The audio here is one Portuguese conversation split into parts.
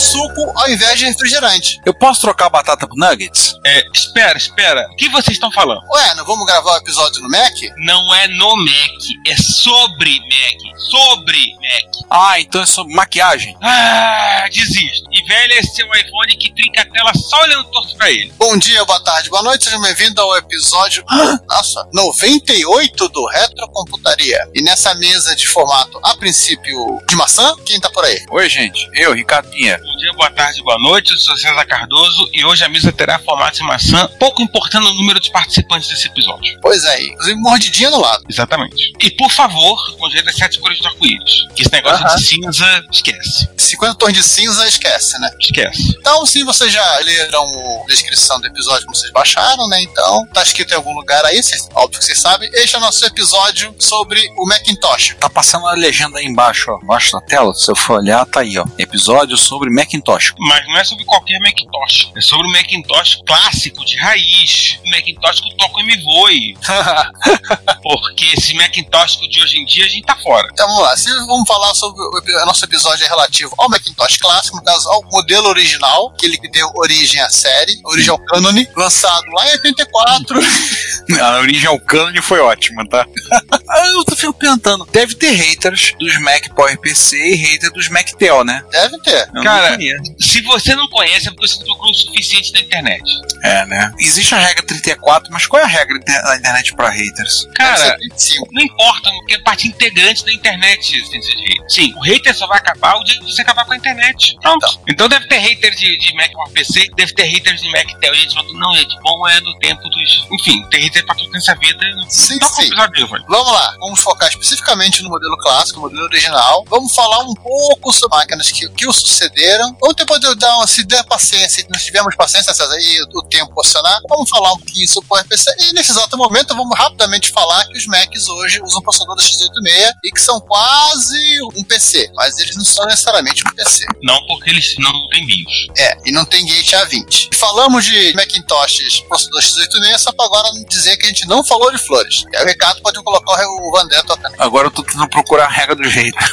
Suco ao invés de refrigerante. Eu posso trocar a batata por nuggets? É, espera, espera. O que vocês estão falando? Ué, não vamos gravar o episódio no Mac? Não é no Mac, é sobre Mac. Sobre Mac. Ah, então é sobre maquiagem. Ah, desisto. E velho é seu iPhone que trinca a tela só olhando torto pra ele. Bom dia, boa tarde, boa noite, sejam bem-vindos ao episódio, nossa, 98 do Retrocomputaria. E nessa mesa de formato, a princípio, de maçã, quem tá por aí? Oi, gente. Eu, Ricardo Pinha. Bom dia, boa tarde, boa noite. Eu sou César Cardoso e hoje a mesa terá formato de maçã, pouco importando o número de participantes desse episódio. Pois é, inclusive mordidinha no lado. Exatamente. E por favor, com jeito das sete cores do arco-íris. Que esse negócio Aham. de cinza, esquece. 50 tons de cinza, esquece, né? Esquece. Então, se vocês já leram a descrição do episódio como vocês baixaram, né? Então, tá escrito em algum lugar aí, vocês, óbvio que vocês sabem. Este é o nosso episódio sobre o Macintosh. Tá passando a legenda aí embaixo, ó. Embaixo da tela. Se eu for olhar, tá aí, ó. Episódio sobre Macintosh. Mas não é sobre qualquer Macintosh. É sobre o Macintosh clássico, de raiz. O Macintosh que toca o MVOE. Porque esse Macintosh de hoje em dia a gente tá fora. Então vamos lá, se vamos falar sobre o, o nosso episódio é relativo ao Macintosh clássico, no caso ao modelo original, aquele que deu origem à série, origem ao cânone, lançado lá em 84. A origem ao cânone foi ótima, tá? Ah, eu tô fico pensando. Deve ter haters dos Mac Power PC e haters dos Mactel, né? Deve ter. Eu Cara, Se você não conhece, é porque você não procurou o suficiente na internet. É, né? Existe a regra 34, mas qual é a regra da internet pra haters? Cara, Deve ser 25. não importa, porque é parte integrante da internet. Sim, o hater só vai acabar o dia que você acabar com a internet. Pronto. Então, deve ter hater de, de Mac para PC, deve ter haters de Mac Tel. E a gente fala, não, gente, bom é do tempo dos. Enfim, tem hater pra tudo nessa vida. Sim, o sim. episódio. Vamos lá, vamos focar especificamente no modelo clássico, no modelo original. Vamos falar um pouco sobre máquinas que, que o sucederam. Vamos ter poder dar uma, se der paciência, se nós tivermos paciência, César, e o tempo posicionar, vamos falar um pouquinho sobre o RPC. E nesse exato momento, vamos rapidamente falar que os Macs hoje usam processador x86 e que são quase um PC, mas eles não são necessariamente um PC. Não porque eles não têm BIOS. É, e não tem gate A20. Falamos de Macintoshes processador x86, só para agora dizer que a gente não falou de flores. E aí o Ricardo pode colocar o Vandé tocando. Agora eu tô tentando procurar a regra dos haters.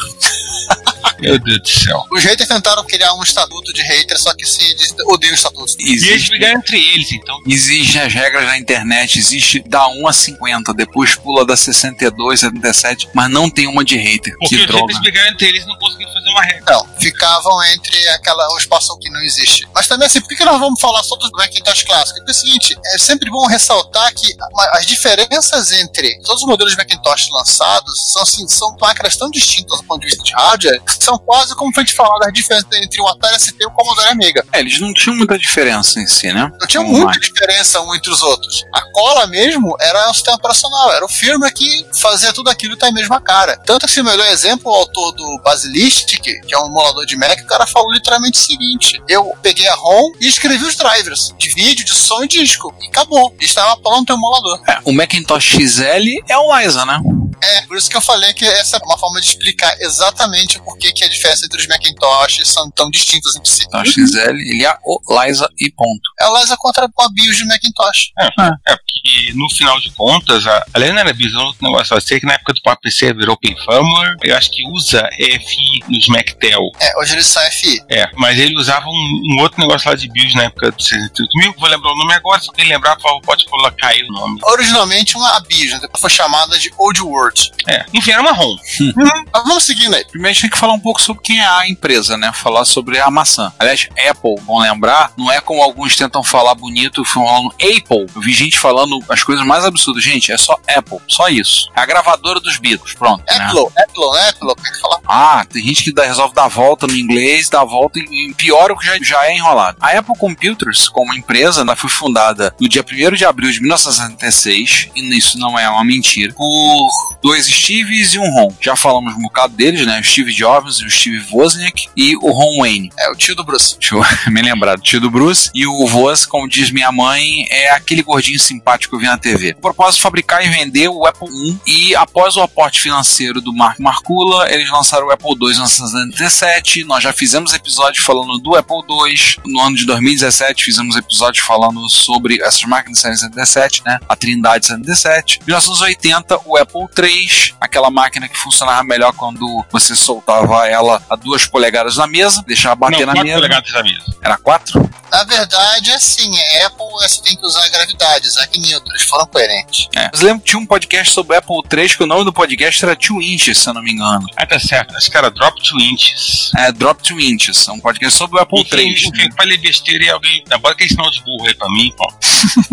Meu Deus do céu. Os haters tentaram criar um estatuto de hater, só que se eles odeiam o estatuto. E eles Existe, brigaram entre eles, então. Existem as regras na internet, existe da 1 a 50, depois pula da 62 a 77, mas não tem uma de hater. Porque que os droga. haters brigaram entre eles e não conseguiram fazer uma regra. Então, ficavam entre aquela, o espaço que não existe. Mas também assim, por que nós vamos falar só dos Macintosh clássicos? Porque é o seguinte, é sempre bom ressaltar que as diferenças entre todos os modelos de Macintosh lançados são, assim, são máquinas tão distintas do ponto de vista de hardware, são quase como foi a gente falar das diferenças entre o Atari ST e o Commodore Amiga. É, eles não tinham muita diferença em si, né? Não tinha Como muita máquina. diferença um entre os outros. A cola mesmo era o sistema operacional, era o firmware que fazia tudo aquilo e tá a mesma cara. Tanto que, se o melhor exemplo, o autor do Basilistic, que é um emulador de Mac, o cara falou literalmente o seguinte: eu peguei a ROM e escrevi os drivers de vídeo, de som e disco. E acabou. Estava pronto o emulador. É, o Macintosh XL é o Liza, né? É, por isso que eu falei que essa é uma forma de explicar exatamente por que, que a diferença entre os Macintoshes são tão distintas entre si. Então, XL, ele é o Liza e ponto. É o Liza contra a BIOS de Macintosh. É, porque no final de contas, a, aliás, não era BIOS, outro negócio. Eu sei que na época do PC virou Open Firmware. Eu acho que usa EFI nos Mactel. É, hoje eles são FI. É, mas ele usava um, um outro negócio lá de BIOS na época do 68 mil. Vou lembrar o nome agora, se alguém lembrar, por favor, pode colocar aí o nome. Originalmente uma BIOS, né? depois foi chamada de Old World. É. Enfim, era uma ROM. Mas vamos seguindo aí. Primeiro a gente tem que falar um pouco sobre quem é a empresa, né? Falar sobre a maçã. Aliás, Apple, vão lembrar, não é como alguns tentam falar bonito, falando Apple. Eu vi gente falando as coisas mais absurdas. Gente, é só Apple, só isso. É a gravadora dos Beatles, pronto. né? Apple, Apple, né? Apple, tem que falar. Ah, tem gente que dá- resolve dar volta no inglês, dá a volta e, e piora o que já, já é enrolado. A Apple Computers, como empresa, ela foi fundada no dia 1 de abril de 1966, e isso não é uma mentira, por dois Steves e um Ron. Já falamos um bocado deles, né? O Steve Jobs e o Steve Wozniak e o Ron Wayne. É o tio do Bruce. Deixa eu me lembrar do tio do Bruce. E o Voz, como diz minha mãe, é aquele gordinho simpático que eu vi na TV. O propósito fabricar e vender o Apple I. E após o aporte financeiro do Mark Marcula, eles lançaram o Apple II em 1997. Nós já fizemos episódio falando do Apple II. No ano de 2017, fizemos episódio falando sobre essas máquinas de 77, né? A Trindade 77. Em 1980, o Apple III, aquela máquina que funcionava melhor quando você soltava ela a duas polegadas na mesa, deixava bater Não, na quatro mesa. polegadas da mesa. Era quatro? Na verdade, assim, é Apple você tem que usar a gravidade, Isaac Newton, eles foram coerentes. É. Mas lembro que tinha um podcast sobre Apple III, que o nome do podcast era Two Inches, se eu não me engano. Ah, tá certo. Acho que era Drop to Inches. É, Drop Two Inches, é um podcast sobre o Apple Enfim, III. enfim, falei besteira e alguém. Bota aquele sinal de burro aí pra mim, pô.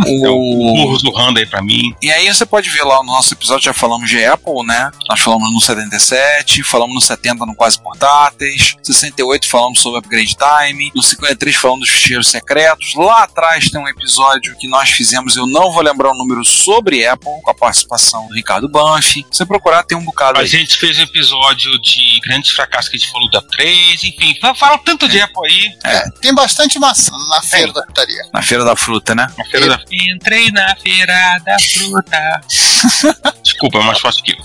É o O... burro zurrando aí pra mim. E aí você pode ver lá no nosso episódio, já falamos de Apple, né? Nós falamos no 77, falamos no 70 no Quase Portáteis, 68 falamos sobre Upgrade Time, no 53 falamos dos ficheiros secretos. Lá atrás tem um episódio que nós fizemos, eu não vou lembrar o número, sobre Apple, com a participação do Ricardo Banff. Se você procurar, tem um bocado A aí. gente fez um episódio de grandes fracassos que a gente falou da 3, enfim, fa- fala tanto de Apple aí. É, tem bastante maçã na feira da putaria. Na Feira da Fruta, né? Na feira da... Entrei na feira da fruta. Desculpa, é mais fácil que eu.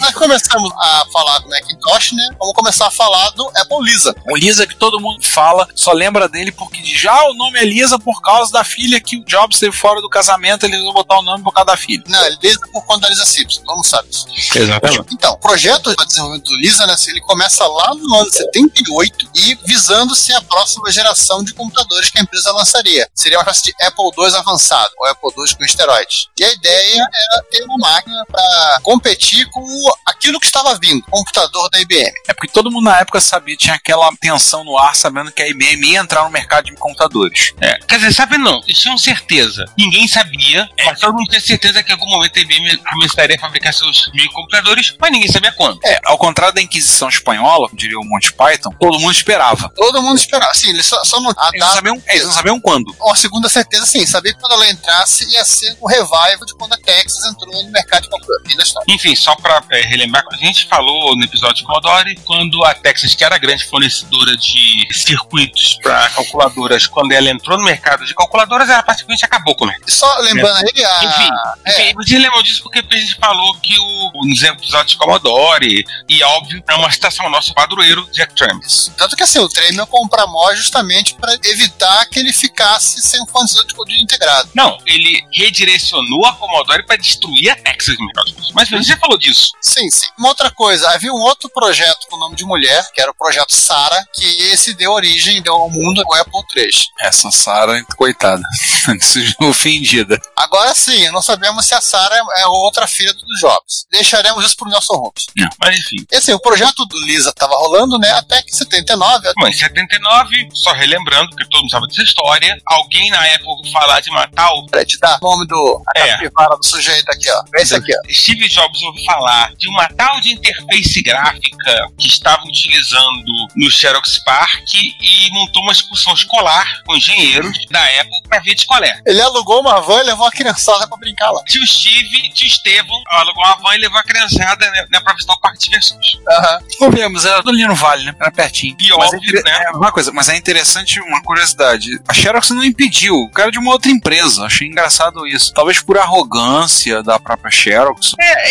Nós começamos a falar do Macintosh, né? Vamos começar a falar do Apple Lisa. O Lisa que todo mundo fala, só lembra dele porque já o nome é Lisa por causa da filha que o Jobs teve fora do casamento, ele resolveu botar o nome por causa da filha. Não, é Lisa por conta da Lisa Simpson, todo mundo sabe isso. Exatamente. Então, o projeto de desenvolvimento do Lisa, né, ele começa lá no ano 78 e visando ser a próxima geração de computadores que a empresa lançaria. Seria uma espécie de Apple II avançado, ou Apple II com esteroides. E a ideia era ter uma máquina para competir com aquilo que estava vindo, o computador da IBM. É porque todo mundo na época sabia, tinha aquela tensão no ar, sabendo que a IBM ia entrar no mercado de computadores. É, quer dizer, sabe não, eles tinham certeza. Ninguém sabia, mas todo mundo tinha certeza que em algum momento a IBM começaria a fabricar seus microcomputadores, mas ninguém sabia quando. É, ao contrário da Inquisição Espanhola, diria o Monty Python, todo mundo esperava. Todo mundo esperava. Assim, eles só, só não. A Eles não data, sabiam, é, eles não sabiam quando. uma segunda certeza, sim. Sabia que quando ela entrasse ia ser o revival de quando a Texas entrou no mercado de computador. Fim da história. Enfim, só pra é, relembrar, a gente falou no episódio de Commodore, quando a Texas, que era a grande fornecedora de circuitos para calculadoras, quando ela entrou no mercado de calculadoras, ela praticamente acabou com o mercado. Só lembrando aí, a, Enfim, é, Enfim, lembram disso porque a gente falou que o, nos episódios de Commodore, e óbvio, é uma citação nossa padroeiro, Jack Tramis. Tanto que assim, o Tremel compra MOS justamente para evitar que ele ficasse sem um fornecedor de código integrado. Não, ele redirecionou a Commodore para destruir a Texas mercado. Mas você já falou disso. Sim, sim. Uma outra coisa, havia um outro projeto com o nome de mulher, que era o projeto Sara, que esse deu origem, deu ao mundo o Apple III. Essa Sarah, coitada, ofendida. Agora sim, não sabemos se a Sara é outra filha do Jobs. Deixaremos isso pro Nelson Holmes. Mas enfim. E assim, o projeto do Lisa estava rolando, né? Até que em 79, Bom, em 79, só relembrando, que todo mundo sabe dessa história, alguém na época ouviu falar de matar o pra te dar o nome do a É. capivara do sujeito aqui, ó. Esse aqui, ó. Steve Jobs ouviu falar de uma tal de interface gráfica que estavam utilizando no Xerox Park e montou uma excursão escolar com engenheiros da Apple para ver de qual é. Ele alugou uma van e levou a criançada pra brincar lá. Tio Steve, tio Estevão, alugou uma van e levou a criançada né, né, pra visitar o parque de diversões. Aham. Convenhamos, era ali no Vale, né? Era pertinho. E mas é, óbvio, inter- né? é uma coisa, mas é interessante uma curiosidade. A Xerox não impediu, o cara de uma outra empresa. Achei engraçado isso. Talvez por arrogância da própria Xerox. É,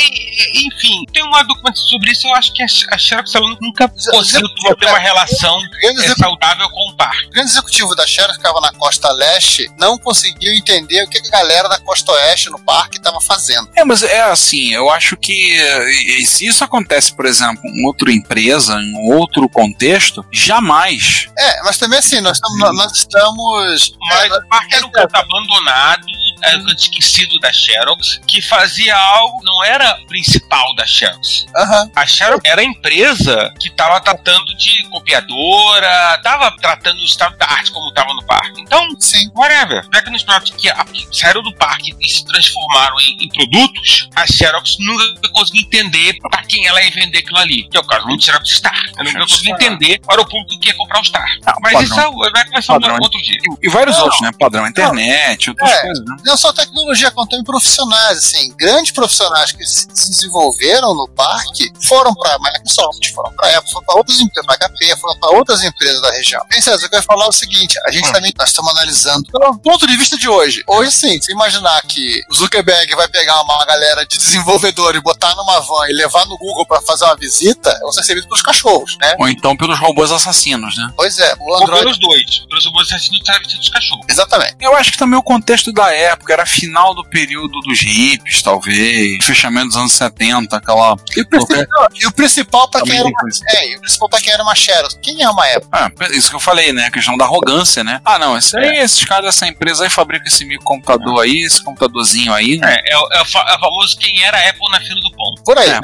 enfim, tem uma documentação sobre isso. Eu acho que a, Xerox ela nunca conseguiu ter uma relação O grande, é, saudável com o parque. o grande executivo da Xerox, que ficava na costa leste, não conseguiu entender o que a galera da costa oeste no parque estava fazendo. É, mas é assim, eu acho que se isso acontece, por exemplo, em outra empresa, em outro contexto, jamais. É, mas também assim, nós estamos. Nós estamos Mas o parque era um canto abandonado, era um canto esquecido da Xerox, que fazia algo, não era principal da Xerox. Aham. A Xerox era a empresa que estava tratando de copiadora, estava tratando o estado da arte como estava no parque. Então, Sim. whatever. Nos produtos que, saíram do parque e se transformaram em, em produtos, a Xerox nunca conseguiu entender para quem ela ia vender aquilo ali. Que é o caso do Xerox Star. Eu nunca consegui entender para o público que ia comprar o Star. Ah, Mas padrão. isso é, vai ser um outro dia. E, e vários Não. outros, né? Padrão internet, outras É. coisas, né? Não só tecnologia, quanto também profissionais, assim, grandes profissionais que se se desenvolveram no parque foram para Microsoft, foram para Apple, foram para outras empresas, pra HP, foram para outras empresas da região. Bem, César, eu quero falar o seguinte: a gente Hum. também nós estamos analisando pelo ponto de vista de hoje. Hoje, sim, se imaginar que o Zuckerberg vai pegar uma galera de desenvolvedores, botar numa van e levar no Google para fazer uma visita, vão ser servidos pelos cachorros, né? Ou então pelos robôs assassinos, né? Pois é, o Ou Android. pelos dois. Pelos robôs assassinos travestidos dos cachorros. Exatamente. Eu acho que também o contexto da época era final do período dos hippies, talvez, fechamento dos anos 70, aquela. E o principal, e o principal para quem era uma, é, e o principal para quem era uma Xerox. Quem é uma Apple? Ah, isso que eu falei, né? A questão da arrogância, né? Ah, não, esse aí, esses caras dessa empresa aí fabricam esse microcomputador aí, esse computadorzinho aí, né? É, é, o- é o é o famoso quem era a Apple na fila do pão. Por aí. É.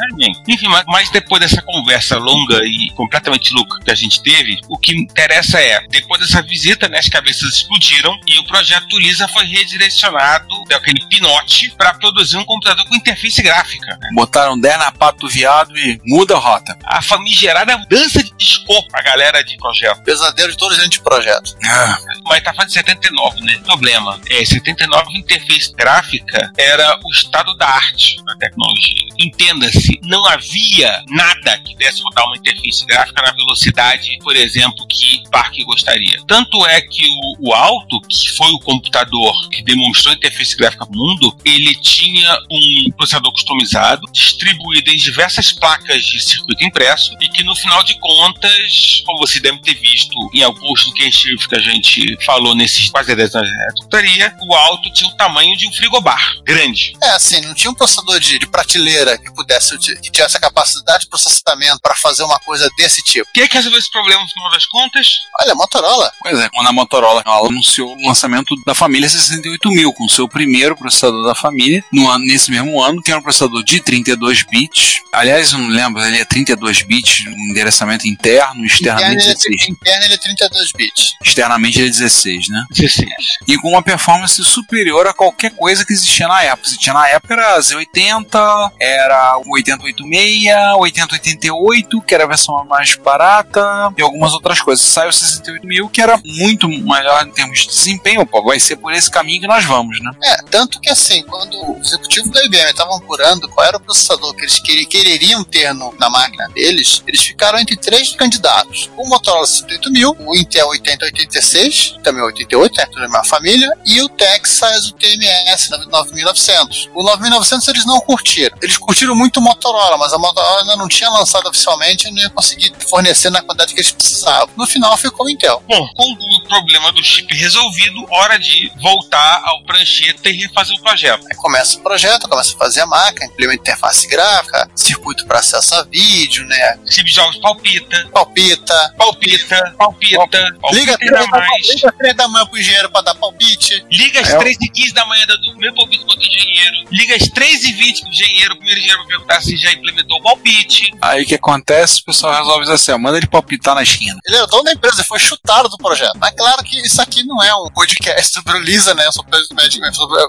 Enfim, mas, mas depois dessa conversa longa e completamente louca que a gente teve, o que interessa é, depois dessa visita, né, as cabeças explodiram e o projeto Lisa foi redirecionado, daquele pinote, para produzir um computador com interface gráfica. né? Botaram 10 na pata do viado e muda a rota. A famigerada mudança de escopo pra galera de projeto. Pesadelo de todo gente de projeto. Ah, Mas tá falando de 79, né? Problema. É, 79 interface gráfica era o estado da arte da tecnologia. Entenda-se, não havia nada que desse rodar uma interface gráfica na velocidade, por exemplo, que parque gostaria. Tanto é que o, o Alto, que foi o computador que demonstrou a interface gráfica no mundo, ele tinha um processador customizado, distribuído em diversas placas de circuito impresso, e que no final de contas, como você deve ter visto em alguns do que a gente, que a gente falou nesses quase 10 anos de computaria, o Alto tinha o tamanho de um frigobar, grande. É, assim, não tinha um processador de, de prateleira que pudesse que tivesse a capacidade de processamento para fazer uma coisa desse tipo. Quem é que resolveu esse problema no final das contas? Olha, Motorola. Pois é, quando a Motorola ela anunciou o lançamento da família 68000, com seu primeiro processador da família, no ano, nesse mesmo ano, que era um processador de 32 bits. Aliás, eu não lembro, ele é 32 bits, um endereçamento interno, Interno externamente ele, é, 16. interno ele é 32 bits. Externamente ele é 16, né? 16. E com uma performance superior a qualquer coisa que existia na época. Se tinha na época era Z80, era o 8086, 8088, que era a versão mais barata, e algumas outras coisas. Saiu o 68000, que era muito melhor em termos de desempenho. Pô, vai ser por esse caminho que nós vamos, né? É, tanto que assim, quando o executivo da IBM estavam apurando qual era o processador que eles quereriam ter no- na máquina deles, eles ficaram entre três candidatos. O Motorola 68000, o Intel 8086, também 88, né, tudo a mesma família, e o Texas, o TMS 9900. O 9900 eles não curtiram. Eles curtiram muito o Motorola, mas a Motorola ainda não tinha lançado oficialmente e não ia conseguir fornecer na quantidade que eles precisavam. No final ficou o Intel. Bom, com o problema do chip resolvido, hora de voltar ao prancheta e refazer o projeto. Aí começa o projeto, começa a fazer a máquina, implementa interface gráfica, circuito para acesso a vídeo, né? Steve Jobs palpita, Palpita. palpita, palpita, Liga palpita três ainda da, mais. liga três da manhã pro engenheiro pra dar palpite. Liga às É. 3h15 da manhã do meu palpite pro engenheiro. Liga às 3h20 pro engenheiro, o primeiro engenheiro vai perguntar se já implementou o palpite. Aí o que acontece? O pessoal resolve dizer assim: ó, manda ele palpitar na esquina. Ele era dono da empresa, ele foi chutado do projeto. Mas claro que isso aqui não é um podcast sobre o Lisa, né? Sobre o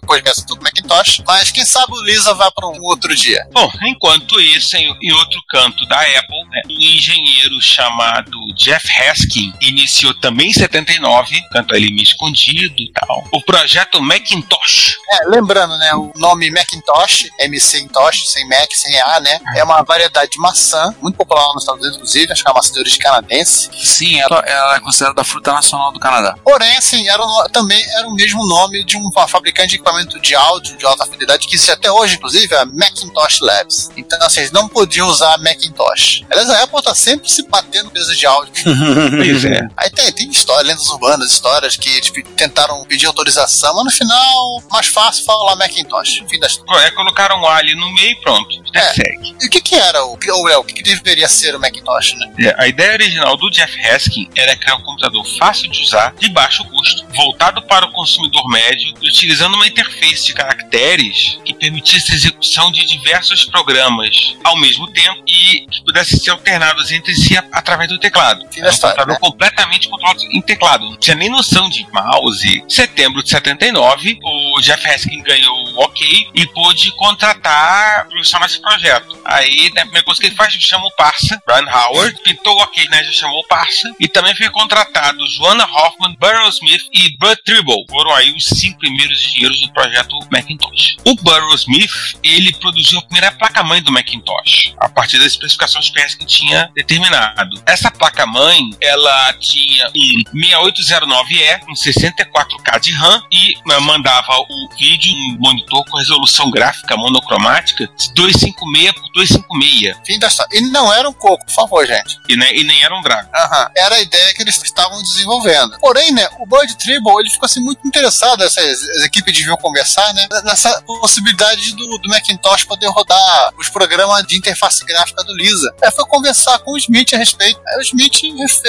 o podcast do Macintosh. Mas quem sabe o Lisa vai pra um outro dia. Bom, enquanto isso, em, em outro canto da Apple, né, um engenheiro chamado Jeff Haskin iniciou também em 79, canto ele meio escondido e tal, o projeto Macintosh. É, lembrando, né? O nome Macintosh, Macintosh, sem Mac, sem A, né? É uma variedade de maçã, muito popular nos Estados Unidos, inclusive, acho que é uma maçã de origem canadense. Sim, ela, ela é considerada a fruta nacional do Canadá. Porém, assim, era também era o mesmo nome de um fabricante de equipamento de áudio de alta fidelidade que existe até hoje, inclusive, a Macintosh Labs. Então, assim, eles não podiam usar Macintosh. Aliás, a Apple tá sempre se batendo empresa de áudio. Pois é. Aí tem, tem histórias, lendas urbanas, histórias que eles tentaram pedir autorização, mas no final, mais fácil falar Macintosh. Fim das É, colocaram um ali no meio e pronto. É. Segue. E o que que era o, ou é, o que, que deveria ser o Macintosh, né? É, A ideia original do Jeff Haskin era criar um computador fácil de usar, de baixo custo, voltado para o consumidor médio, utilizando uma interface de caracteres que permitisse a execução de diversos programas ao mesmo tempo e que pudessem ser alternados entre si através do teclado. Era um computador né? completamente controlado em teclado. Não tinha nem noção de mouse. Em setembro de 79, o Jeff Haskin ganhou ok e pôde contratar profissionais para projeto. Aí, né, a primeira coisa que ele faz, ele chama o Parsa, Brian Howard, pintou ok, né, já chamou o Parsa, e também foi contratado Joanna Hoffman, Burrow Smith e Bud Tribble. Foram aí os cinco primeiros engenheiros do projeto Macintosh. O Burrow Smith, ele produziu a primeira placa-mãe do Macintosh, a partir das especificações que Haskin tinha determinado. Essa placa-mãe, ela tinha um 6809E, um 64K de RAM e mandava o vídeo um monitor com resolução gráfica monocromática de 256 por 256 Fim história. E não era um coco, por favor, gente. e, né, e nem era um Dragon. Aham. Era a ideia que eles estavam desenvolvendo. Porém, né, o Bud Tribble, ele ficou assim muito interessado, essas as equipes deviam conversar, né, nessa possibilidade do, do Macintosh poder rodar os programas de interface gráfica do Lisa. Aí foi conversar com o Smith a respeito. Aí o Smith,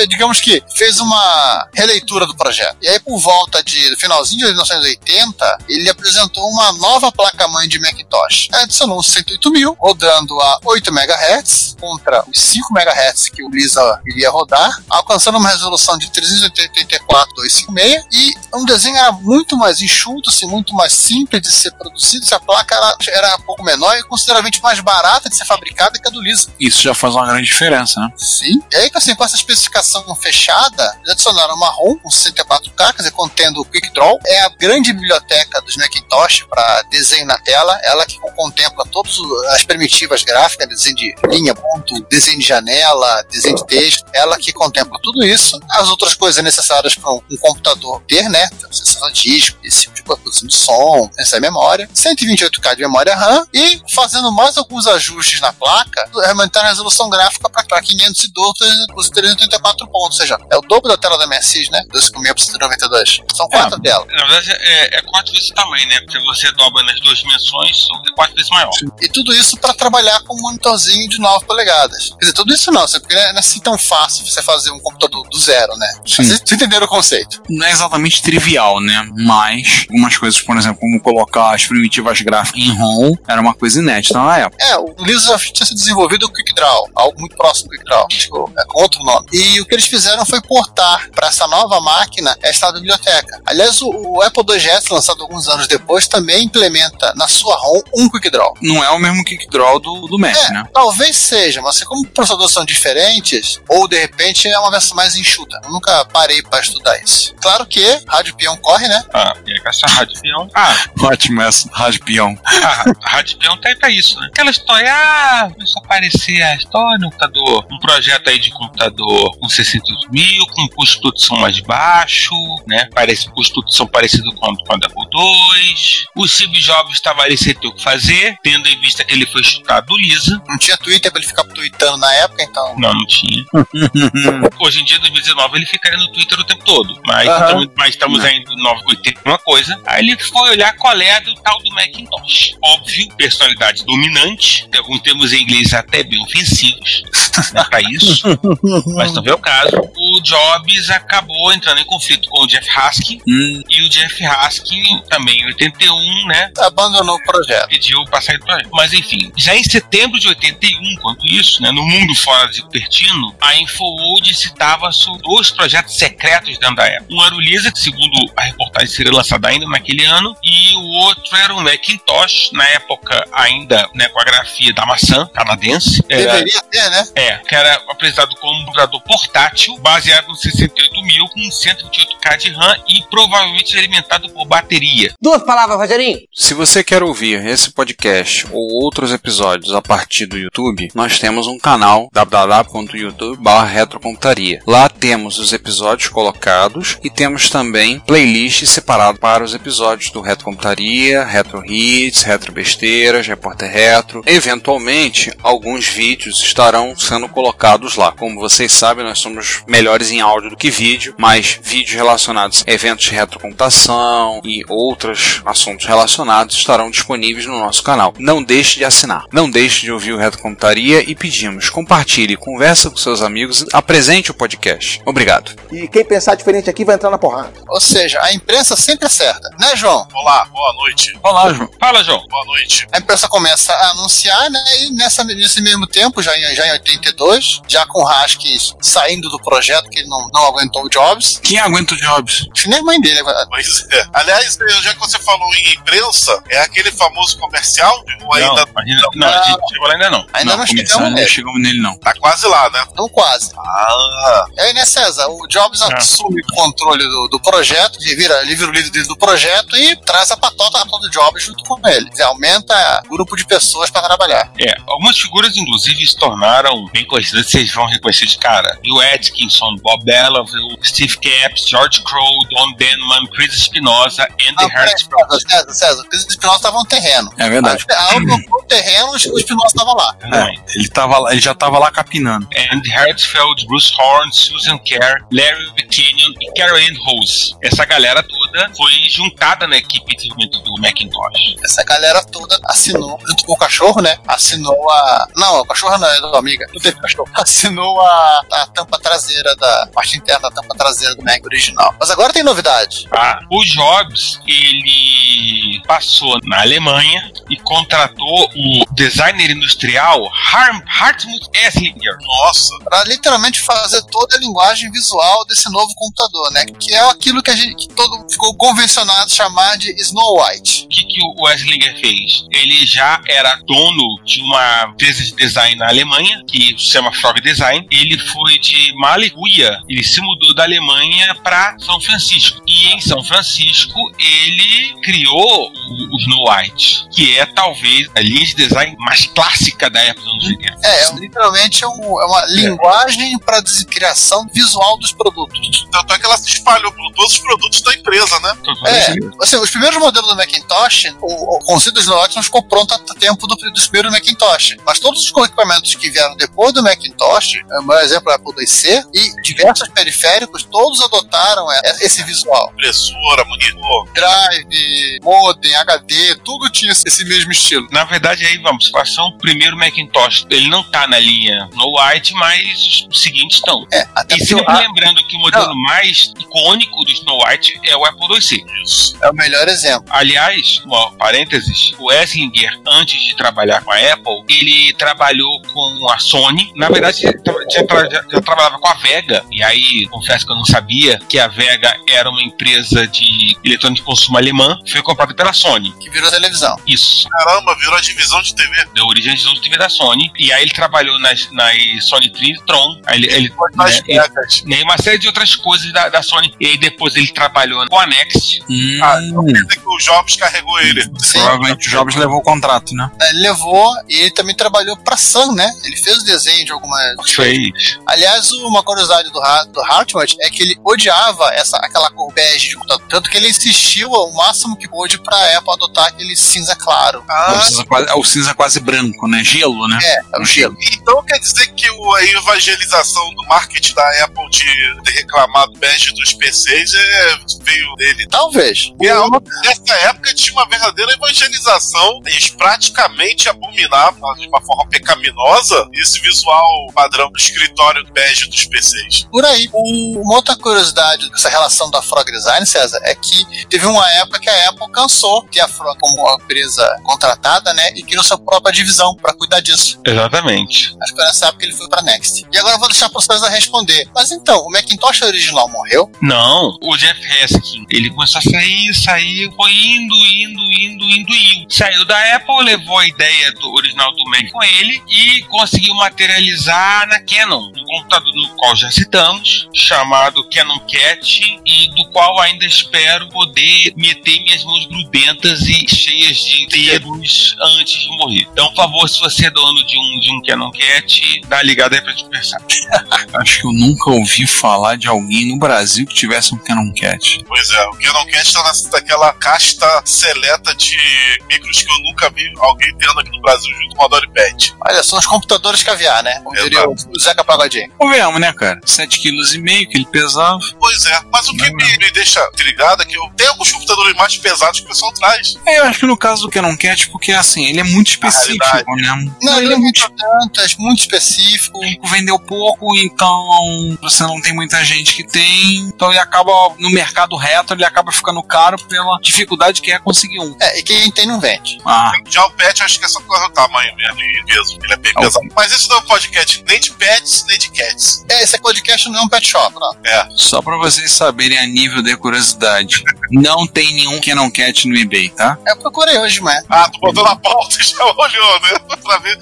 digamos que, fez uma releitura do projeto. E aí, por volta de do finalzinho de 1980, ele apresentou uma nova placa-mãe de Macintosh. Adicionou um 108 mil, rodando a 8 MHz contra os 5 MHz que o Lisa iria rodar, alcançando uma resolução de 384,256 e um desenho era muito mais enxuto, assim, muito mais simples de ser produzido. Essa placa era, era um pouco menor e consideravelmente mais barata de ser fabricada que a do Lisa. Isso já faz uma grande diferença, né? Sim. E aí, assim, com essa especificação fechada, eles adicionaram uma ROM com 64K, quer dizer, contendo o Quick Draw. É a grande biblioteca dos Macintosh para desenho na tela. Ela que contempla todas as primitivas gráficas, desenho de linha, ponto, desenho de janela, desenho de texto. Ela que contempla tudo isso. As outras coisas necessárias para um, um computador ter, né? Processador de disco, esse tipo de coisa, produção de som, essa memória. 128K de memória RAM e fazendo mais alguns ajustes na placa, aumentando a resolução gráfica para 512 os 384 pontos, ou seja, é o dobro da tela da MSX, né? 256 por 192. São quatro delas. Na verdade, é, é quatro o tamanho, né? Porque você dobra nas duas dimensões, são quatro vezes maior. E tudo isso para trabalhar com um monitorzinho de 9 polegadas. Quer dizer, tudo isso não, porque não é assim tão fácil você fazer um computador do zero, né? Sim. Vocês entenderam o conceito. Não é exatamente trivial, né? Mas algumas coisas, por exemplo, como colocar as primitivas gráficas em ROM, era uma coisa inédita na época. É, o Lisa já tinha sido desenvolvido o Quick Draw, algo muito próximo do Quick Draw, tipo, é, com outro nome. E o que eles fizeram foi portar para essa nova máquina esta biblioteca. Aliás, o, o Apple IIgs, lançado alguns anos depois, também implementa na sua ROM um Quick Draw. Não é o mesmo Kick Draw do, do Mac, É, né? talvez seja, mas assim, como os processadores são diferentes, ou de repente é uma versão mais enxuta. Eu nunca parei para estudar isso. Claro que Rádio Peão corre, né? Ah, e aí essa rádio peão. Ah, Ótimo essa, rádio peão. a, a rádio peão tá aí pra isso, né? Aquela história, ah, começou a aparecer a história no computador, um projeto aí de computador com 600 mil, com custo de produção mais baixo, né? Parece custo de produção parecido com, com a da Apple II. O Steve Jobs estava ali sem ter o que fazer, tendo em vista que ele foi chutado do Lisa. Não tinha Twitter para ele ficar tweetando na época, então. Não, não tinha. Hoje em dia, 2019, ele ficaria no Twitter o tempo todo. Mas, mas estamos ainda no 980, uma coisa. Aí ele foi olhar qual é a do tal do Macintosh. Óbvio, personalidade dominante, tem alguns termos em inglês até bem ofensivos né, pra isso. mas não vê o caso. O Jobs acabou entrando em conflito com o Jeff Haskin. Hum, E o Jeff Haskin, também em 81, né? Abandonou o projeto. pediu para sair do projeto. Mas enfim, já em setembro de 81, enquanto isso, né, no mundo fora de Cupertino, a InfoWorld citava sobre dois projetos secretos dentro da Apple. Um era o Lisa, que segundo a reportagem seria lançado ainda naquele ano, e o outro era o Macintosh, na época ainda né, com a grafia da maçã canadense. Era- Deveria ter, né? é, que era apresentado como um computador portátil, baseado no 68 mil, com 128K de RAM e provavelmente alimentado por bateria. Duas palavras, Rogerinho. Se você quer ouvir esse podcast ou outros episódios a partir do YouTube, nós temos um canal www.youtube.retrocomputaria. Lá temos os episódios colocados e temos também playlists separadas para os episódios do Retro Computaria, Retro Hits, Retro Besteiras, Repórter Retro. Eventualmente, alguns vídeos estarão sendo colocados lá. Como vocês sabem, nós somos melhores em áudio do que vídeo, mas vídeos relacionados a eventos de retrocomputação e outros assuntos relacionados estarão disponíveis no nosso canal. Não deixe de assinar. Não deixe de ouvir o Retrocomputaria e pedimos, compartilhe, conversa com seus amigos, apresente o podcast. Obrigado. E quem pensar diferente aqui vai entrar na porrada. Ou seja, a imprensa sempre acerta, né, João? Olá, boa noite. Olá, João. Fala, João. Boa noite. A imprensa começa a anunciar, né? E nessa, nesse mesmo tempo, já em, já em 82, já com o Haskins saindo do projeto, que ele não, não aguentou o Jobs. Quem aguenta o Jobs? Nem a mãe dele. agora. Pois é. Aliás, já que você falou em imprensa, é aquele famoso comercial? Ou ainda Não, ainda, não, a gente chegou lá ainda não. Ainda não, começar, chegamos não nele. chegamos nele, não. tá quase lá, né? Não quase. Ah, E aí, né, César? O Jobs assume o controle do, do projeto, ele vira, ele vira o líder do projeto e traz a patota do Jobs junto com ele. Ele aumenta o grupo de pessoas para trabalhar. É, algumas figuras, inclusive, se tornaram bem conhecidas, vocês vão reconhecer de cara. Bill Atkinson, Bob Belleville, Steve Capps, George Crow, Don Denman, Chris Espinosa, Andy Ah. César, César, César, porque os Espinosa estavam no terreno. É verdade. A Alba ocupou o terreno, o Espinosa estava lá. Também. Ele, tava lá, ele já estava lá capinando. Andy Hertzfeld, Bruce Horn, Susan Kerr, Larry Buchanan e Carol Ann Rose. Essa galera toda foi juntada na equipe de desenvolvimento do Macintosh. Essa galera toda assinou, junto com o cachorro, né? Assinou a. Não, o cachorro não é da amiga. Não teve cachorro. Assinou a, a tampa traseira da. parte interna da tampa traseira do Mac original. Mas agora tem novidade. Ah, o Jobs, ele passou na Alemanha e contratou o designer industrial Harm, Hartmut Esslinger. nossa. Pra literalmente fazer toda a linguagem visual desse novo computador, né? Que é aquilo que a gente que todo ficou convencionado chamar de Snow White. O que, que o Esslinger fez? Ele já era dono de uma empresa de design na Alemanha, que se chama Frog Design. Ele foi de Malicuia, ele se mudou da Alemanha para São Francisco. E em São Francisco, ele criou o, o Snow White, que é talvez a linha de design mais clássica da época dos anos 80. É, é literalmente um- é uma linguagem para criação visual dos produtos. Tanto é que ela se espalhou por todos os produtos da empresa, né? É, assim, os primeiros modelos do Macintosh, o, o conceito do Snow White não ficou pronto a tempo do, dos primeiros Macintosh. Mas todos os equipamentos que vieram depois do Macintosh, é, por exemplo, o Apple IIc e diversos periféricos, todos adotaram é, esse visual. Impressora, monitor. Drive, modem, HD, tudo tinha esse mesmo estilo. Na verdade, aí vamos, situação, o primeiro Macintosh, ele não tá na linha No White, mas os seguintes estão. É, até E sempre o- lembrando que o modelo mais icônico do Snow White é o Apple IIc. Isso. é o melhor exemplo. Aliás, uma parênteses, o Esslinger, antes de trabalhar com a Apple, ele trabalhou com a Sony. Na verdade, já, tra- já trabalhava com a Vega. E aí, confesso que eu não sabia que a Vega era uma empresa de eletrônico de consumo alemã. Foi comprada pela Sony. Que virou televisão. Isso. Caramba, virou a divisão de TV. Deu origem à divisão de TV da Sony. E aí ele trabalhou nas, nas Sony Trinitron. Aí ele, ele, Nas né, e- Vegas. e aí uma série de outras coisas da, da Sony. E aí depois ele trabalhou com a Next. Hum, Ah, então que o Jobs carregou ele. Sim. provavelmente o Jobs levou o contrato, né? Ele levou e ele também trabalhou pra Sun, né? Ele fez o desenho de algumas. Fez. Aliás, uma curiosidade do, do Hartmut é que ele odiava essa, aquela cor bege de computador. Tanto que ele insistiu ao máximo que pôde pra Apple adotar aquele cinza claro. o, Ah, cinza quase, o cinza quase branco, né? Gelo, né? É, é o gelo. então quer dizer que o- a evangelização do marketing da Apple de ter reclamado bege dos PCs é, veio dele. Talvez. E a nessa época tinha uma verdadeira evangelização. Eles praticamente abominavam de uma forma pecaminosa esse visual padrão do escritório bege dos PCs. Por aí. O- uma outra curiosidade dessa relação da Frog Design, César, é que teve uma época que a Apple cansou de ter a Frog como uma empresa contratada, né? E criou sua própria divisão pra cuidar disso. Exatamente. Acho que nessa época que ele foi pra Next. E agora eu vou deixar pro César responder. Mas então, o Macintosh original morreu? Não, o Jeff Haskin, ele começou a sair, sair, foi indo, indo, indo, indo, indo. Saiu da Apple, levou a ideia do original do Mac com ele e conseguiu materializar na Canon, no computador no qual já citamos, chamado Canon Cat, e do qual ainda espero poder meter minhas mãos grudentas e cheias de dedos antes de morrer. Então, por favor, se você é dono de um, de um Canon Cat, dá ligada aí pra gente conversar. Acho que eu nunca ouvi falar de alguém no Brasil que tivesse um Canon Cat. Pois é, o Canon Cat tá nessa, daquela casta seleta de micros que eu nunca vi alguém tendo aqui no Brasil junto com o Adoripad. Olha, são os computadores caviar, né? Como diria o Zeca Pagodinho. Convenhamos, né, cara? 7,5 kg que ele pesava. Pois é, mas o que Não, me, me deixa intrigado é que eu tenho alguns computadores mais pesados que pessoal traz. É, eu acho que no caso do Canon Cat, porque assim, ele é muito específico, né? Não, ele é muito tantas, muito específico. vendeu pouco, então você não tem muita gente que tem, então ele acaba no mercado reto, ele acaba ficando caro pela dificuldade que é conseguir um. É, e quem tem não vende. Ah, Já o pet, acho que é só por causa do tamanho mesmo e peso. Ele é bem Ah, pesado. Mas isso não é um podcast nem de pets, nem de cats. É, esse podcast não é um pet shop, não. É. só pra vocês saberem a nível de curiosidade, não tem nenhum Canon Cat no eBay, tá? Eu procurei hoje, mas. Ah, tu botou na pauta e já olhou, né? pra ver.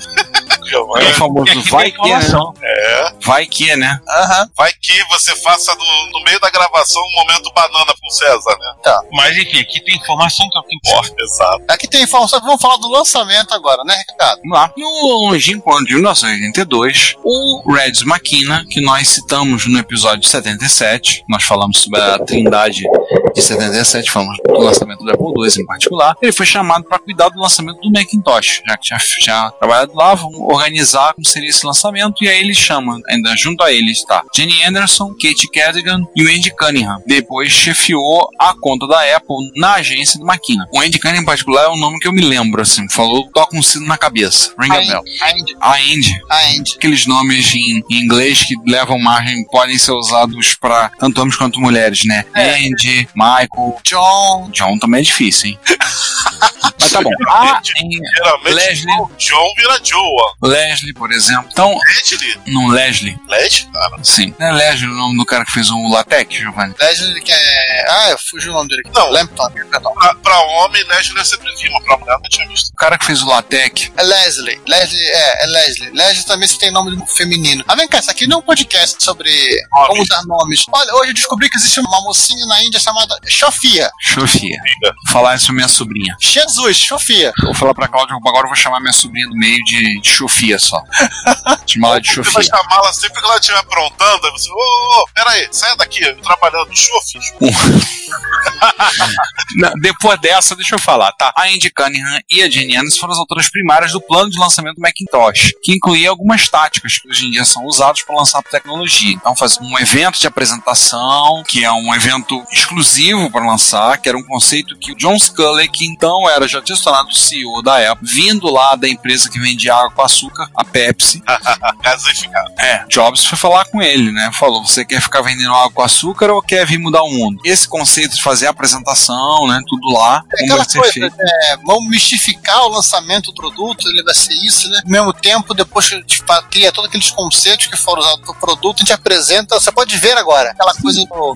É o famoso vai que, né? informação. É. Vai que, né? Aham. Vai que você faça no, no meio da gravação um momento banana com o César, né? Mas enfim, aqui tem informação que é o que importa. Exato. Aqui tem informação. Vamos falar do lançamento agora, né, Ricardo? Vamos lá. No longínquo ano de 1982, o Reds Makina, que nós citamos no episódio 77, nós falamos sobre a trindade de 77, falamos do lançamento do Apple II em particular, ele foi chamado para cuidar do lançamento do Macintosh, já que tinha, tinha trabalhado lá, vamos organizar como seria esse lançamento, e aí ele chama, ainda junto a ele está Jenny Anderson, Kate Cadigan e o Andy Cunningham. Depois chefiou a conta da Apple na agência do Makina. O Andy Cunningham em particular é um nome que eu me lembro, assim, falou, toca um sino na cabeça, ring a bell. A Andy. A Andy, A Andy. aqueles nomes em, em inglês que levam margem podem ser usados para tanto homens quanto mulheres, né? É. Andy, Michael, John. John também é difícil, hein? Mas tá bom. A Geralmente Leslie. John vira Joe, ó. Leslie, por exemplo. Então, Leslie? não Leslie, Leslie? Cara. sim. Não é Leslie o nome do cara que fez o Latex, Giovanni? Leslie que é. Ah, eu fugi o nome dele aqui. Não. Lampton. Pra, pra homem, Leslie eu sempre vi, mas pra mulher não tinha visto. O cara que fez o Latex. É Leslie. Leslie, é, é Leslie. Leslie também se tem nome feminino. Ah, vem cá, isso aqui não é um podcast sobre como dar nomes. Olha, hoje eu descobri que existe uma mocinha na Índia chamada Chofia. Sofia. Falar isso pra minha sobrinha. Jesus, Chofia. Vou falar pra Cláudia, agora eu vou chamar minha sobrinha do meio de, de Sofia só. Chamar ela de Você vai Sofia. chamá-la sempre que ela estiver aprontando, aí você, ô, ô, ô, pera aí, sai daqui, eu trabalhando. Não, depois dessa, deixa eu falar, tá? A Andy Cunningham e a Jenny Anderson foram as autoras primárias do plano de lançamento do Macintosh, que incluía algumas táticas que hoje em dia são usadas para lançar tecnologia. Então, fazer um evento de apresentação, que é um evento exclusivo para lançar, que era um conceito que o John Sculley, que então era já tinha se tornado CEO da Apple, vindo lá da empresa que vende água com açúcar, a Pepsi, Gasificado. é, Jobs foi falar com ele, né? Falou: você quer ficar vendendo água com açúcar ou quer vir mudar o mundo? Esse conceito de fazer a apresentação, né? Tudo lá, É como vai ser coisa, feito. é, vamos mistificar o lançamento do produto, ele vai ser isso, né? Ao mesmo tempo, depois que a gente cria todos aqueles conceitos que foram usados pro produto, a gente apresenta, você pode ver agora, aquela coisa do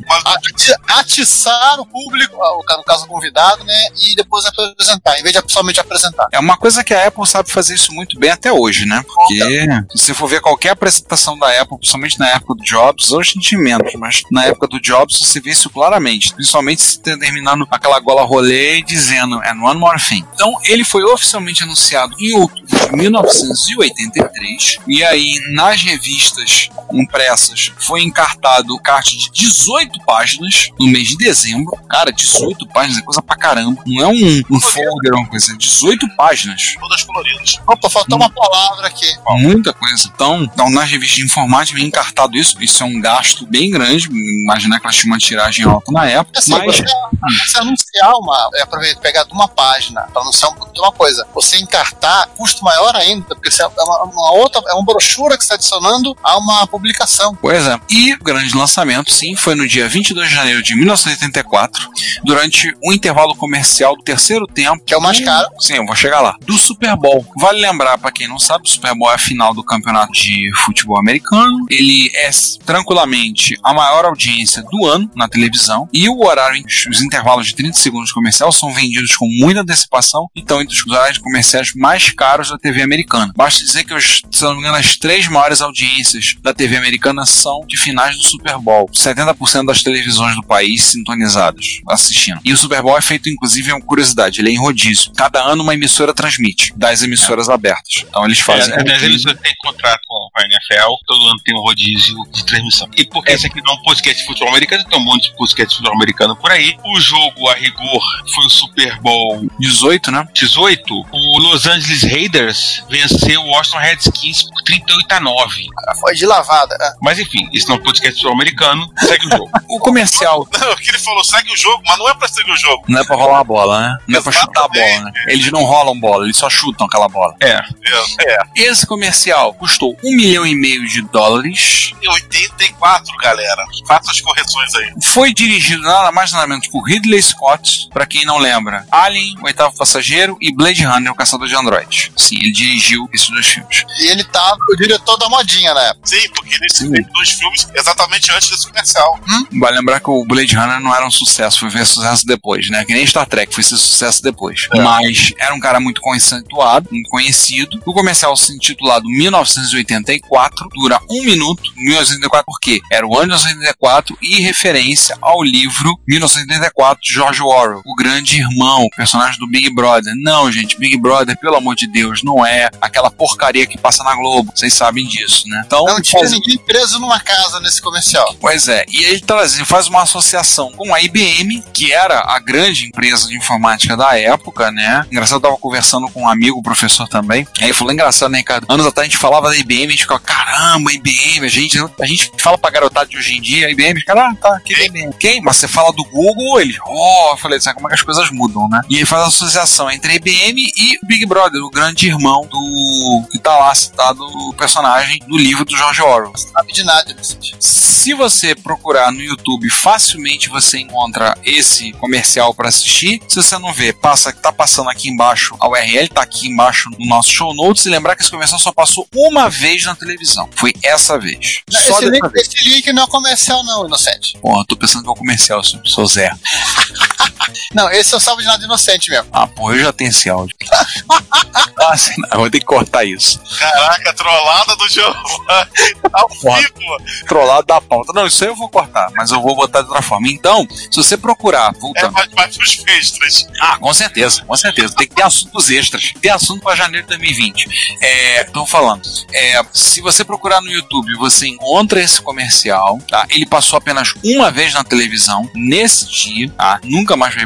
atiçar o público, no caso o convidado, né? E depois apresentar, em vez de somente apresentar. É uma coisa que a Apple sabe fazer isso muito bem até hoje, né? Porque se você for ver qualquer apresentação da Apple, principalmente na época do Jobs, hoje a gente menos, mas na época do Jobs você vê isso claramente. Principalmente se terminando aquela gola rolê dizendo and one more thing. Então ele foi oficialmente anunciado em outubro de 1983 e aí nas revistas impressas foi encartado o card de 18 páginas no mês de dezembro. Cara, 18 páginas é coisa pra caramba. Não é um, um folder uma coisa, é 18 páginas. todas coloridas. Opa, faltou uma palavra aqui. Muita coisa. Então, então nas revistas de informática vem encartado isso. Isso é um gasto bem grande. Imaginar que elas tinham uma tiragem alta na época. Assim, mas você, você anunciar uma. É, aproveitar, pegar de uma página para anunciar um é uma coisa. Você encartar, custo maior ainda, porque é uma, uma outra, é uma brochura que você está adicionando a uma publicação. Pois é. E o grande lançamento, sim, foi no dia 22 de janeiro de 1984, durante o intervalo comercial do terceiro tempo. Que é o mais caro. Sim, eu vou chegar lá. Do Super Bowl. Vale lembrar, pra quem não sabe, o Super Bowl é a final do campeonato de futebol americano. Ele é tranquilamente a maior audiência do ano na televisão. E o horário, os intervalos de 30 segundos comercial são vendidos com muita antecipação e estão entre os horários comerciais mais caros da TV americana. Basta dizer que, os, se não me engano, as três maiores audiências da TV americana são de finais do Super Bowl. 70% das televisões do país sintonizadas, assistindo. E o Super Bowl é feito, inclusive, é uma curiosidade, ele é em rodízio. Cada ano uma emissora transmite, das emissoras é. abertas. Então eles fazem. É, as emissoras têm contrato com a NFL, todo ano tem um rodízio de transmissão. E porque é. esse aqui não é um podcast de futebol americano, tem um monte de podcast de futebol americano por aí. O jogo, a rigor, foi o Super Bowl 18, né? 18. O Los Angeles Raiders venceu o Washington Redskins por 38 a 9. Ah, foi de lavada. É. Mas enfim, isso não é um podcast de futebol americano, segue o jogo. o comercial. Não, que ele falou, segue o jogo, mas não é pra seguir o jogo. Não é pra rolar a bola, né? Não é pra chutar a bola, né? Eles não rolam bola, eles só chutam aquela bola. É. É. é. Esse comercial custou um milhão e meio de dólares. E 84, galera. Faça as correções aí. Foi dirigido nada mais nada menos por Ridley Scott, pra quem não lembra. Alien, o oitavo passageiro, e Blade Runner, o caçador de androides. Sim, ele dirigiu esses dois filmes. E ele tá o diretor da modinha, né? Sim, porque ele fez dois filmes exatamente antes desse comercial. Hum? Vale lembrar que o Blade Runner não era um sucesso, foi ver sucesso depois, né? Que nem Star Trek, foi ser sucesso depois. É. Mas era um cara muito conceituado, muito conhecido. O comercial se intitulado 1984, dura um minuto. 1984 porque era o ano de 1984 e referência ao livro 1984 de George Orwell, o grande irmão, o personagem do Big Brother. Não, gente, Big Brother, pelo amor de Deus, não é aquela porcaria que passa na Globo. Vocês sabem disso, né? Então, não tinha faz... ninguém preso numa casa nesse comercial. Pois é, e ele traz, ele faz uma associação com a IBM, que era a grande empresa de informática da época, né? Engraçado, eu tava conversando com um amigo, professor também. Aí falou: engraçado, né, Ricardo? Anos atrás a gente falava da IBM, a gente ficava, caramba, IBM, a gente, a gente fala pra garotada de hoje em dia, IBM, cara, ah, tá, que IBM. Quem? Mas você fala do Google, ele, ó, oh, eu falei, sabe como é que as coisas mudam, né? E ele faz a associação entre IBM e Big Brother, o grande irmão do. que tá lá citado o personagem do livro do George Orwell. Você sabe de nada, Se você procurar no YouTube, facilmente você encontra esse comercial para assistir. Se você não vê, passa tá passando aqui embaixo, a URL tá aqui embaixo no nosso show notes. E lembrar que esse comercial só passou uma vez na televisão. Foi essa vez. Não, só esse, link, vez. esse link não é comercial, não, Inocente. Porra, tô pensando que é o comercial, sou Zé. não, esse eu salvo de nada inocente mesmo. Ah, porra, eu já tenho esse áudio. ah, assim, não, vou ter que cortar isso. Caraca, trollada do Giovanni. Ao vivo. Trollada da pauta. Não, isso aí eu vou cortar, mas eu vou botar de outra forma. Então, se você procurar, voltando. É, vai pros extras. Ah, com certeza, com certeza. Tem que ter assuntos extras. Tem assunto para janeiro de 2020. É, tô falando. É, se você procurar no YouTube, você encontra esse comercial, tá? Ele passou apenas uma vez na televisão, nesse dia, tá? Nunca mais foi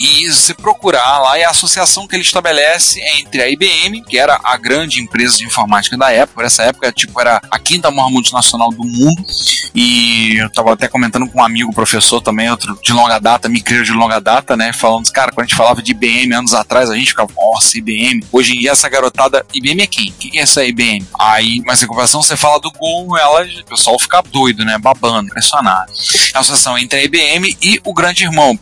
E se procurar lá, é a associação que ele estabelece entre a IBM, que era a grande empresa de informática da época, essa época, tipo, era a quinta maior multinacional do mundo. E eu tava até comentando com um amigo, professor também, outro de longa data, me criou de longa data, né? Falando, cara, quando a gente falava de IBM anos atrás, a gente ficava, nossa, IBM. Hoje em dia, essa garotada, IBM é quem? Quem é essa IBM? Aí, mas em comparação, você fala do Gol, ela, o pessoal fica doido, né? Babando, impressionado. A associação entre a IBM e o grande irmão, o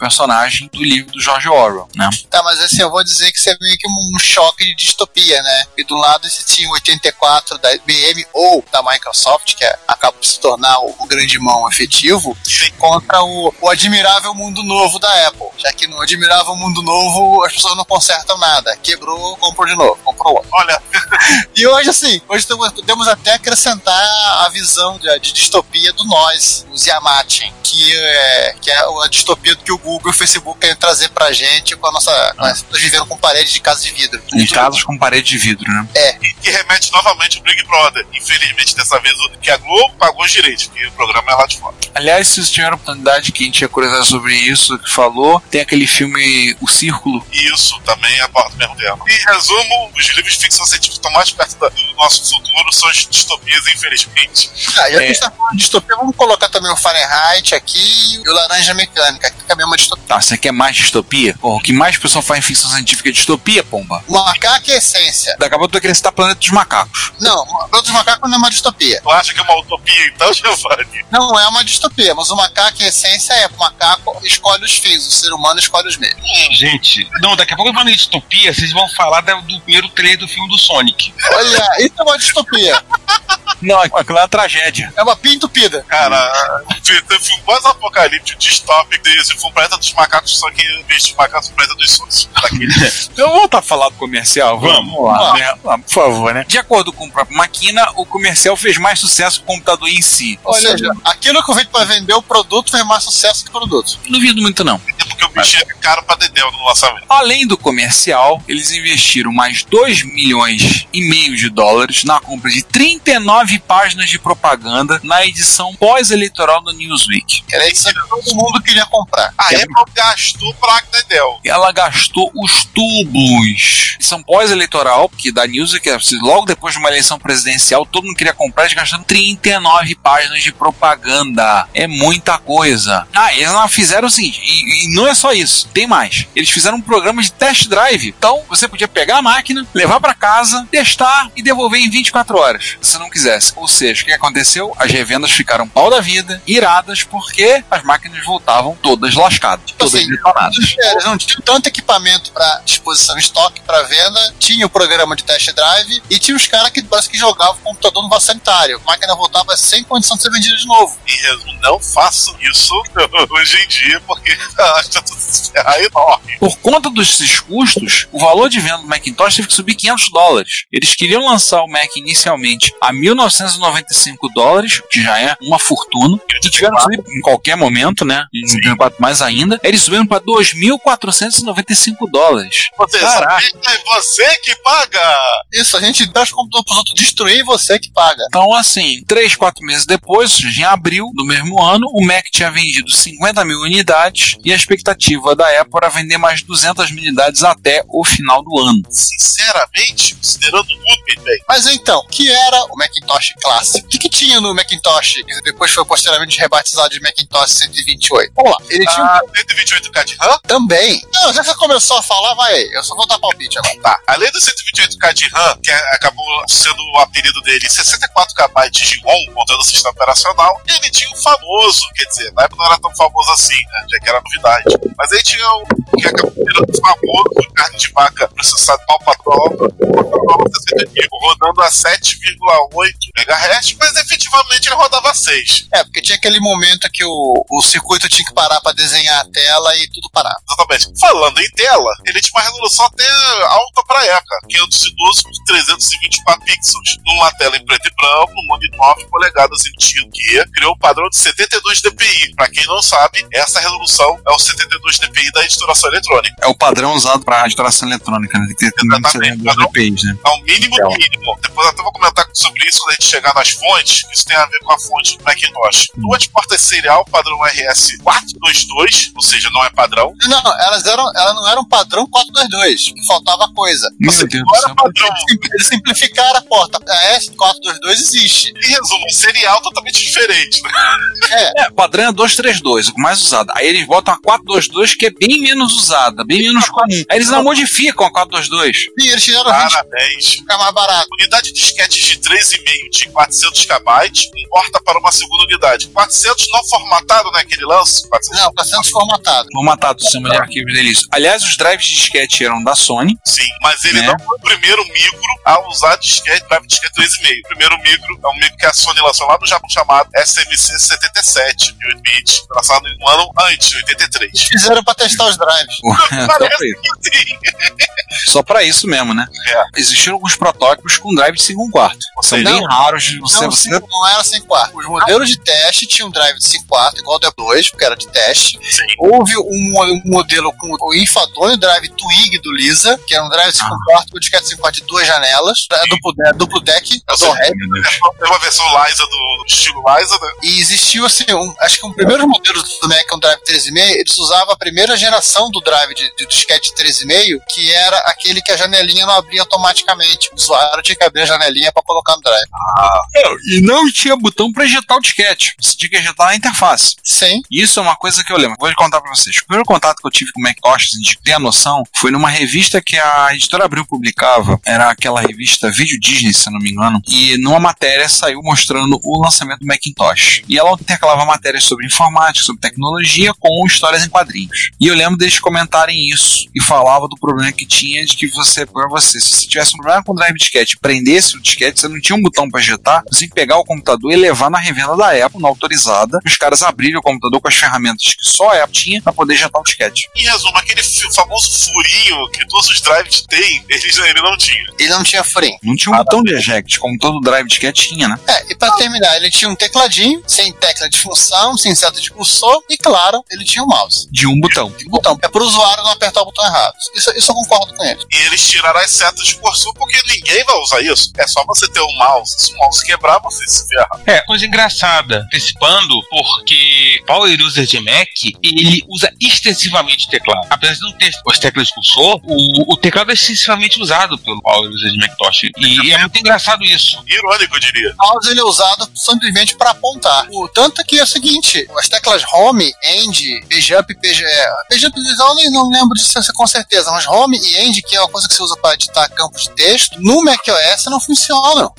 do livro do George Orwell, né? Tá, mas assim, eu vou dizer que isso é meio que um choque de distopia, né? E do lado você tinha 84 da IBM ou da Microsoft, que é, acaba por se tornar o, o grande irmão efetivo, contra o, o admirável mundo novo da Apple. Já que no admirável mundo novo as pessoas não consertam nada. Quebrou, comprou de novo, comprou outro. Olha. e hoje, assim, hoje podemos até acrescentar a visão de, de distopia do nós, os Yamatin, que é, que é a distopia do que o Google e o Facebook querem trazer pra gente com a nossa. Ah. Nós vivendo com parede de casa de vidro. Em casas com parede de vidro, né? É. E que remete novamente ao Big Brother. Infelizmente, dessa vez, que a Globo pagou os direitos, porque o programa é lá de fora. Aliás, se vocês tiveram oportunidade, quem tinha curiosidade sobre isso, que falou, tem aquele filme O Círculo. Isso, também aborda o mesmo tema. Em resumo, os livros de ficção científica mais perto do nosso futuro, são as distopias, infelizmente. Ah, já é. que a gente tá falando de distopia, vamos colocar também o Fahrenheit aqui e o Laranja Mecânica, que é a mesma distopia. Tá, você quer mais distopia? Porra, o que mais o pessoal faz em ficção científica é distopia, pomba? O macaco é essência. Daqui a pouco tu vai querer citar Planeta dos Macacos. Não, Planeta dos Macacos não é uma distopia. Tu acha que é uma utopia então, Giovanni? Não é uma distopia, mas o macaco em essência é o macaco escolhe os fins, o ser humano escolhe os meios. Gente, não, daqui a pouco falando de distopia, vocês vão falar do primeiro trailer do filme do Sonic. Olha, isso é uma distopia. Não, aquilo é uma tragédia. É uma pia entupida. Cara, teve um pós-apocalíptico distópico desse. Foi planeta dos macacos, só que em vez dos macacos, o planeta dos sonhos. Então vamos voltar a falar do comercial? Vamos. lá, né? Vamos, por favor, né? De acordo com o próprio Maquina, o comercial fez mais sucesso que o computador em si. Ou seja, aquilo que eu feito pra vender o produto fez mais sucesso que o produto. Não duvido muito, não. É porque o bicho é caro pra dedéu no lançamento. Além do comercial, eles investiram mais 2 milhões meio de dólares na compra de 39 páginas de propaganda na edição pós-eleitoral do Newsweek. Era isso que todo mundo queria comprar. A Apple gastou pra dedéu. Ela gastou os tubos. Edição pós-eleitoral, que da Newsweek, é, logo depois de uma eleição presidencial, todo mundo queria comprar, eles gastaram 39 páginas de propaganda. É muita coisa. Ah, eles não fizeram o seguinte, e, e não é só isso, tem mais. Eles fizeram um programa de test drive. Então, você podia pegar a máquina, levar para casa, testar e devolver em 24 horas, se não quisesse. Ou seja, o que aconteceu? As revendas ficaram pau da vida, iradas, porque as máquinas voltavam todas lascadas, todas Assim, detonadas. Eles não tinham tanto equipamento para disposição em estoque para venda, tinha o programa de test drive e tinha os caras que parece que jogavam o computador no vaso sanitário. A máquina voltava sem condição de ser vendida de novo. Em resumo, não façam isso hoje em dia, porque a chance de é enorme. Por conta desses custos, o valor de venda do Macintosh teve que subir 500 dólares. Eles queriam lançar o Mac inicialmente a 1995 dólares, que já é uma fortuna, e tiveram que subir em qualquer momento, né? Em 2004 mais ainda. Eles subiram para 2.495 dólares. Você é você que paga! Isso, a gente dá os computadores pros outros destruir e você que paga. Então, assim, três, quatro meses depois, ou seja, em abril do mesmo ano, o Mac tinha vendido 50 mil unidades e a expectativa da Apple era vender mais 200 mil unidades até o final do ano. Sinceramente, considerando bem. Mas então, que era o Macintosh Classic? O que, que tinha no Macintosh, que depois foi posteriormente rebatizado de Macintosh 128? Vamos lá, ele tinha um Ah, 128K de RAM? também. Não, já que você começou a falar, vai aí. Eu só vou dar palpite agora. Tá. Além do 128K de RAM, que é- acabou sendo o apelido dele, 64KB de ROM, contando o sistema operacional, ele tinha o famoso, quer dizer, na época não era tão famoso assim, né? Já que era novidade. Mas aí tinha o que acabou virando famoso carne de vaca processado prova, rodando a 7,8 MHz, mas efetivamente ele rodava a 6. É, porque tinha aquele momento que o, o circuito tinha que parar pra desenhar a tela e tudo parava. Exatamente. Falando em tela, ele tinha uma resolução até alta pra época, 512 por 324 pixels, numa tela em preto e branco, num monitor 9 polegadas emitido, que criou o padrão de 72 dpi. Pra quem não sabe, essa resolução é o 72 dpi da editoração eletrônica. É o padrão usado para editoração eletrônica, né? Tem que ter Exatamente. duas DPIs, né? É o mínimo do mínimo. Depois eu até vou comentar sobre isso quando a gente chegar nas fontes. Isso tem a ver com a fonte do Macintosh. Duas portas serial padrão RS422, ou seja, não é padrão. Não, elas, eram, elas não eram padrão 422, que faltava coisa. Meu Você Deus não era padrão. Eles simplificaram a porta. A S422 existe. Em resumo, um serial totalmente diferente. Né? É, É, padrão é 232, o mais usado. Aí eles botam a 422, que é bem menos usada, bem menos comum. Aí eles não modificam a 422. e eles tiraram 20 Parabéns. ficar mais barato. Unidade de disquete de 3,5 de 400 KB, importa para uma segunda unidade. 400 não formatado, né, que ele lança? 400, Não, tá sendo formatado. Formatado do sistema de arquivos deles. Aliás, os drives de disquete eram da Sony. sim. Mas ele Né? não foi o primeiro micro a usar disquete, drive de disquete 3,5. O primeiro micro é um micro que a Sony lançou lá no Japão chamado SMC 77, de 8 bits, lançado um ano antes, em 83. Fizeram pra testar os drives. Só pra isso. Sim. Só pra isso mesmo, né? É. Existiram alguns protótipos com drive de 5 quarto. São Não, bem raros de você, Não, você não era 5 quartos. Os modelos de teste tinham drive de 5 quartos, igual o D2, porque era de teste. Sim. Houve um, um modelo com o enfadonho drive Twig do Lisa, que era um drive de 5 Ah. quartos com disquete 5 quartos de duas janelas. É duplo, é duplo deck, é do. Tem uma versão Liza do estilo Liza, né? E existiu assim, um, acho que um primeiro modelo do Mac, um drive 13,5, eles usavam a primeira geração do drive de, de disquete 13,5, que era aquele que a janelinha não abria automaticamente. O usuário tinha que abrir a janelinha para colocar no drive. E não tinha botão pra ejetar o disquete. Você tinha que ejetar na interface. Sim. Isso é uma coisa que eu lembro. Vou contar pra vocês. O primeiro contato que eu tive com o Macintosh, assim, de ter a noção, foi numa revista que a editora Abril publicava. Era aquela revista Vídeo Disney, se não me engano. E numa matéria saiu mostrando o lançamento do Macintosh. E ela intercalava matérias sobre informática, sobre tecnologia, com histórias em quadrinhos. E eu lembro deles comentarem isso. E falava do problema que tinha de que você, pra você, se você tivesse um problema com o drive disquete prendesse o disquete, você não tinha um botão pra ejetar, você tinha que pegar o computador e levar na revenda da Apple, na autorizada, os caras abrirem o computador com as ferramentas que só a Apple tinha pra poder ejetar o disquete. Em resumo, aquele famoso furinho que todos os drives têm, ele, ele não tinha. Ele não tinha furinho. Não tinha um botão de eject, como todo drive disquete tinha, né? É, e pra terminar, ele tinha um tecladinho, sem tecla de função, sem seta de cursor, e claro, ele tinha um mouse. De um botão. Um botão. É pro usuário não apertar o botão errado. Isso, isso eu concordo com ele. E eles tiraram as setas de cursor porque ninguém vai usar isso. É só você ter um mouse. Se o mouse quebrar, você se ferra. É, coisa engraçada, antecipando, porque Power User de Mac, ele usa extensivamente teclado. Apesar de não ter as teclas de cursor, o, o teclado é extensivamente usado pelo Power User de Macintosh. E é muito engraçado isso. Irônico, eu diria. O mouse ele é usado simplesmente para apontar. O tanto que é o seguinte, as teclas Home, End, Page Up e Page... É, page Up eu não lembro disso com certeza, mas Home e End, que é uma coisa que você usa para editar campos de texto, no macOS não funcionam.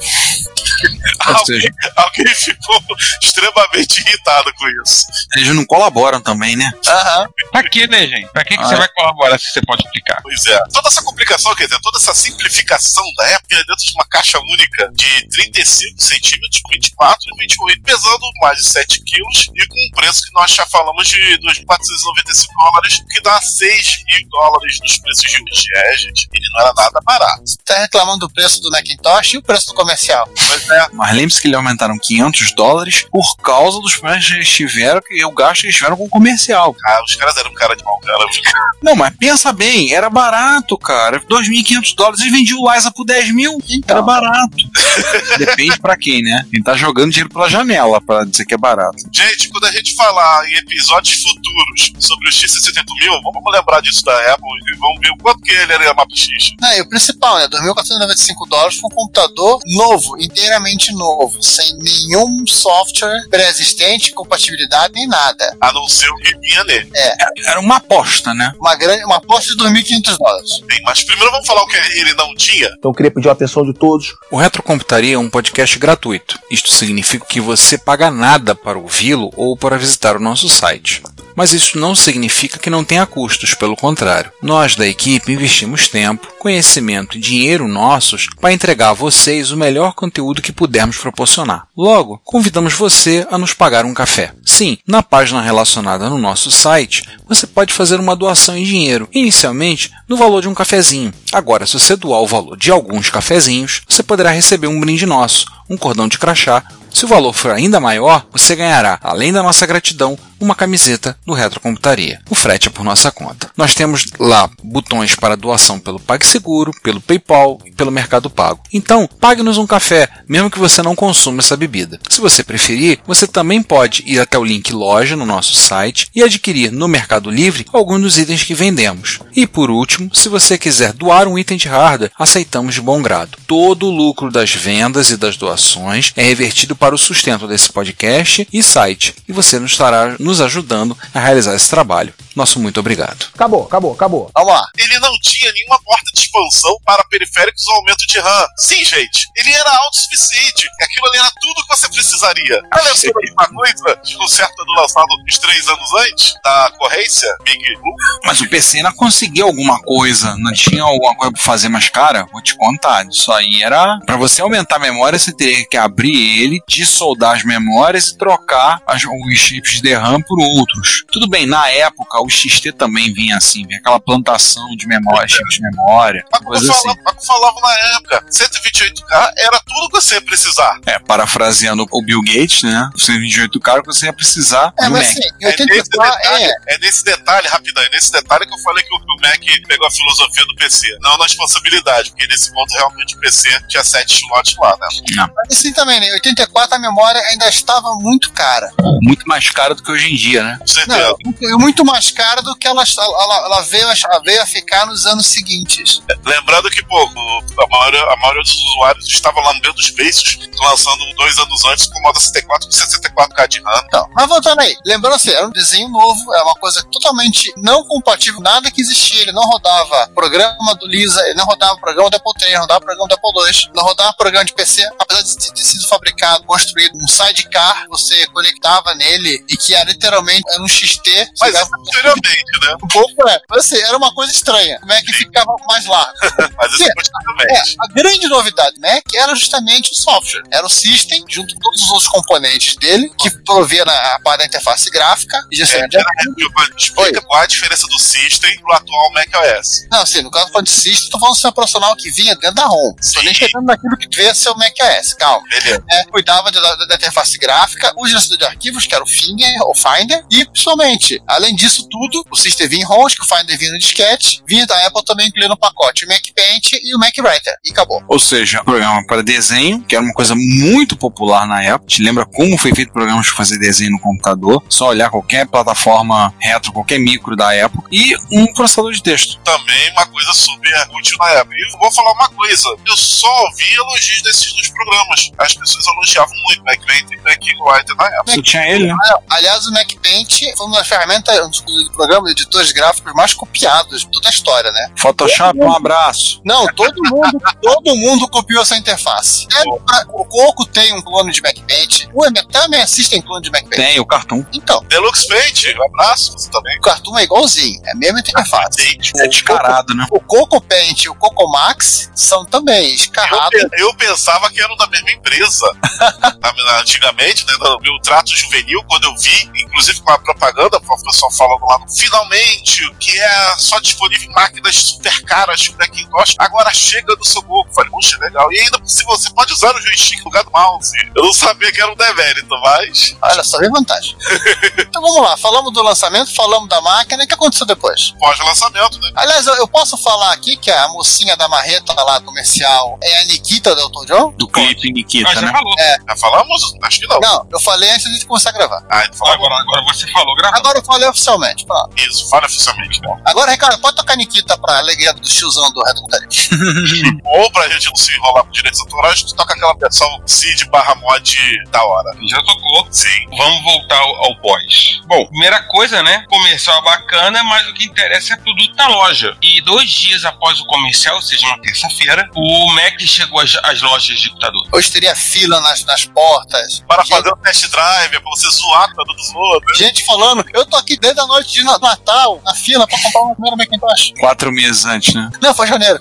Ou seja, Alguém ficou extremamente irritado com isso. eles não colaboram também, né? Aham. Pra que, né, gente? Pra que, que Ah, você é. vai colaborar se você pode explicar? Pois é. Toda essa complicação, quer dizer, toda essa simplificação da época é dentro de uma caixa única de 35 centímetros, 24 e 28, pesando mais de 7 quilos e com um preço que nós já falamos de 2.495 dólares, o que dá 6 mil dólares nos preços de hoje. É, gente, ele não era nada barato. Tá reclamando do preço do Macintosh e o preço do comercial. Pois é. Mas lembre-se que eles aumentaram 500 dólares por causa dos problemas que eles tiveram e o gasto que eles tiveram com o comercial. Ah, os caras eram cara de mal, cara. Não, mas pensa bem, era barato, cara. 2.500 dólares, eles vendiam o Liza por 10 mil. Era barato. Depende pra quem, né? Quem tá jogando dinheiro pela janela pra dizer que é barato. Gente, quando a gente falar em episódios futuros sobre o X68000, vamos lembrar disso da Apple e vamos ver o quanto que ele era uma X. Ah, e o principal, né? 2.495 dólares foi um computador novo, inteiramente novo, sem nenhum software pré-existente, compatibilidade nem nada. A não ser o que vinha nele. Era uma aposta, né? Uma grande, uma aposta de 2.500 dólares. Bem, mas primeiro vamos falar o que ele não tinha. Então eu queria pedir a atenção de todos. O Retrocomputaria é um podcast gratuito. Isto significa que você paga nada para ouvi-lo ou para visitar o nosso site. Mas isso não significa que não tenha custos, pelo contrário. Nós da equipe investimos tempo, conhecimento e dinheiro nossos para entregar a vocês o melhor conteúdo que pudermos proporcionar. Logo, convidamos você a nos pagar um café. Sim, na página relacionada no nosso site, você pode fazer uma doação em dinheiro, inicialmente no valor de um cafezinho. Agora, se você doar o valor de alguns cafezinhos, você poderá receber um brinde nosso, um cordão de crachá. Se o valor for ainda maior, você ganhará, além da nossa gratidão, uma camiseta do Retrocomputaria. O frete é por nossa conta. Nós temos lá botões para doação pelo PagSeguro, pelo PayPal e pelo Mercado Pago. Então, pague-nos um café, mesmo que você não consuma essa bebida. Se você preferir, você também pode ir até o link loja no nosso site e adquirir no Mercado Livre alguns dos itens que vendemos. E por último, se você quiser doar um item de hardware, aceitamos de bom grado. Todo o lucro das vendas e das doações é revertido para o sustento desse podcast e site, e você nos estará nos ajudando a realizar esse trabalho. Nosso muito obrigado. Acabou, acabou, acabou. Vamos lá. Ele não tinha nenhuma porta de expansão para periféricos ou aumento de RAM. Sim, gente, ele era autossuficiente. Aquilo ali era tudo que você precisaria. Ah, lembra de uma coisa de um certo ano lançado uns três anos antes da corrência Big Blue? Mas o PC ainda conseguiu alguma coisa, não tinha alguma coisa pra fazer mais cara? Vou te contar, isso aí era... Pra você aumentar a memória, você teria que abrir ele, dessoldar as memórias e trocar as- os chips de RAM por outros. Tudo bem, na época o XT também vinha assim, vinha aquela plantação de memória, chips de memória, eu coisa assim. falava, na época, 128K era tudo que você ia precisar. É, parafraseando o Bill Gates, né? 128 cara que você ia precisar É, do mas Mac. assim, É nesse, 84, detalhe, é, é nesse detalhe, rapidão, é nesse detalhe que eu falei que o, Mac pegou a filosofia do PC. Não na responsabilidade, porque nesse ponto realmente o PC tinha 7 slots lá, né? Mas assim também, né? Em 84 a memória ainda estava muito cara. Muito mais caro do que hoje em dia, né? Com certeza. Não, muito- muito mais cara do que ela, ela, ela veio, a, ela veio a ficar nos anos seguintes. Lembrando que, pô, a maioria, a maioria dos usuários no meio dos Spaces, lançando dois anos antes com o Moda 64 com 64K de RAM. Então, mas voltando aí, lembrando assim, era um desenho novo, é uma coisa totalmente não compatível, nada que existia. Ele não rodava programa do Lisa, ele não rodava programa do Apple III, não rodava programa do Apple II, não rodava programa de PC, apesar de ter sido fabricado, construído um sidecar, você conectava nele e que era literalmente era um XT. Mas posteriormente, né? um pouco é. Mas assim, era uma coisa estranha. O Mac ficava mais largo. Mas isso Sim. posteriormente. A grande novidade do Mac era justamente o software. Era o System, junto com todos os outros componentes dele, que provia na a parte da interface gráfica e gestão É, de explica qual a diferença do System pro atual macOS. Não, assim, no caso de System, tô falando do sistema profissional que vinha dentro da Home. Tô nem chegando naquilo que devia ser o macOS, calma. Beleza. É, cuidava da, da- da interface gráfica, o gerenciador de arquivos, que era o Finger, ou Finder, e principalmente, além disso tudo, o System vinha em ROMs, que o Finder vinha no disquete, vinha da Apple também incluindo no pacote o Mac Paint e o Mac Writer, e acabou. Ou seja, programa para desenho, que era uma coisa muito popular na época. Te lembra como foi feito programas para fazer desenho no computador? Só olhar qualquer plataforma retro, qualquer micro da época. E um processador de texto. Também uma coisa super útil na época. E eu vou falar uma coisa: eu só ouvi elogios desses dois programas. As pessoas elogiavam muito Mac Paint e Mac Writer na época. Você tinha ele, né? Aliás, o Mac Paint foi uma ferramenta, um dos programas de editores gráficos mais copiados de toda a história, né? Photoshop, um abraço. Não, todo mundo, todo mundo copiou essa interface. É, o Coco tem um clone de Mac Paint, o também assiste em clone de Mac Paint. Tem o Cartoon. Então, Deluxe Paint, um abraço, você também. o Cartoon é igualzinho, é a mesma interface. Paint. É descarado, né? O Coco Paint e o Coco Max são também Eu, escarrados. pe- eu pensava que eram da mesma empresa. Antigamente, né? No meu trato juvenil, quando eu vi, inclusive com a propaganda, o pessoal falando lá, finalmente, que é só disponível em máquinas super caras, tipo Macintosh, agora chega do seu corpo. Falei, puxa, legal. E ainda, se você pode usar o joystick no lugar do mouse. Eu não sabia que era um demérito, mas Olha só, vem vantagem. então vamos lá, falamos do lançamento, falamos da máquina, e o que aconteceu depois? pós-lançamento, né? Aliás, eu, eu posso falar aqui que a mocinha da marreta lá comercial é a Nikita do Elton John? Do clipe Nikita, Mas já né? falou. Já falamos? Acho que não. Não, eu falei antes de a gente começar a gravar. Ah, então fala Agora, agora você falou, gravado. Agora eu falei oficialmente, pronto. isso, fala oficialmente, né? Agora, Ricardo, pode tocar Nikita pra alegria do tiozão do Reto Mutaria. Ou pra gente não se enrolar com direitos autorais, a gente toca aquela versão Cid barra mod da hora. Já tocou. Sim. Vamos voltar ao, ao pós. Bom, primeira coisa, né? Comercial bacana, mas o que interessa é produto na loja. E dois dias após o comercial, ou seja, uma terça-feira, o Mac chegou às, às lojas de computador. Hoje teria fila nas, nas portas. Para gente, fazer o test drive, é pra você zoar com dos outros. gente falando, eu tô aqui desde a noite de Na- Natal, na fila, pra comprar uma primeira Macintosh. Quatro meses antes, né? Não, foi janeiro.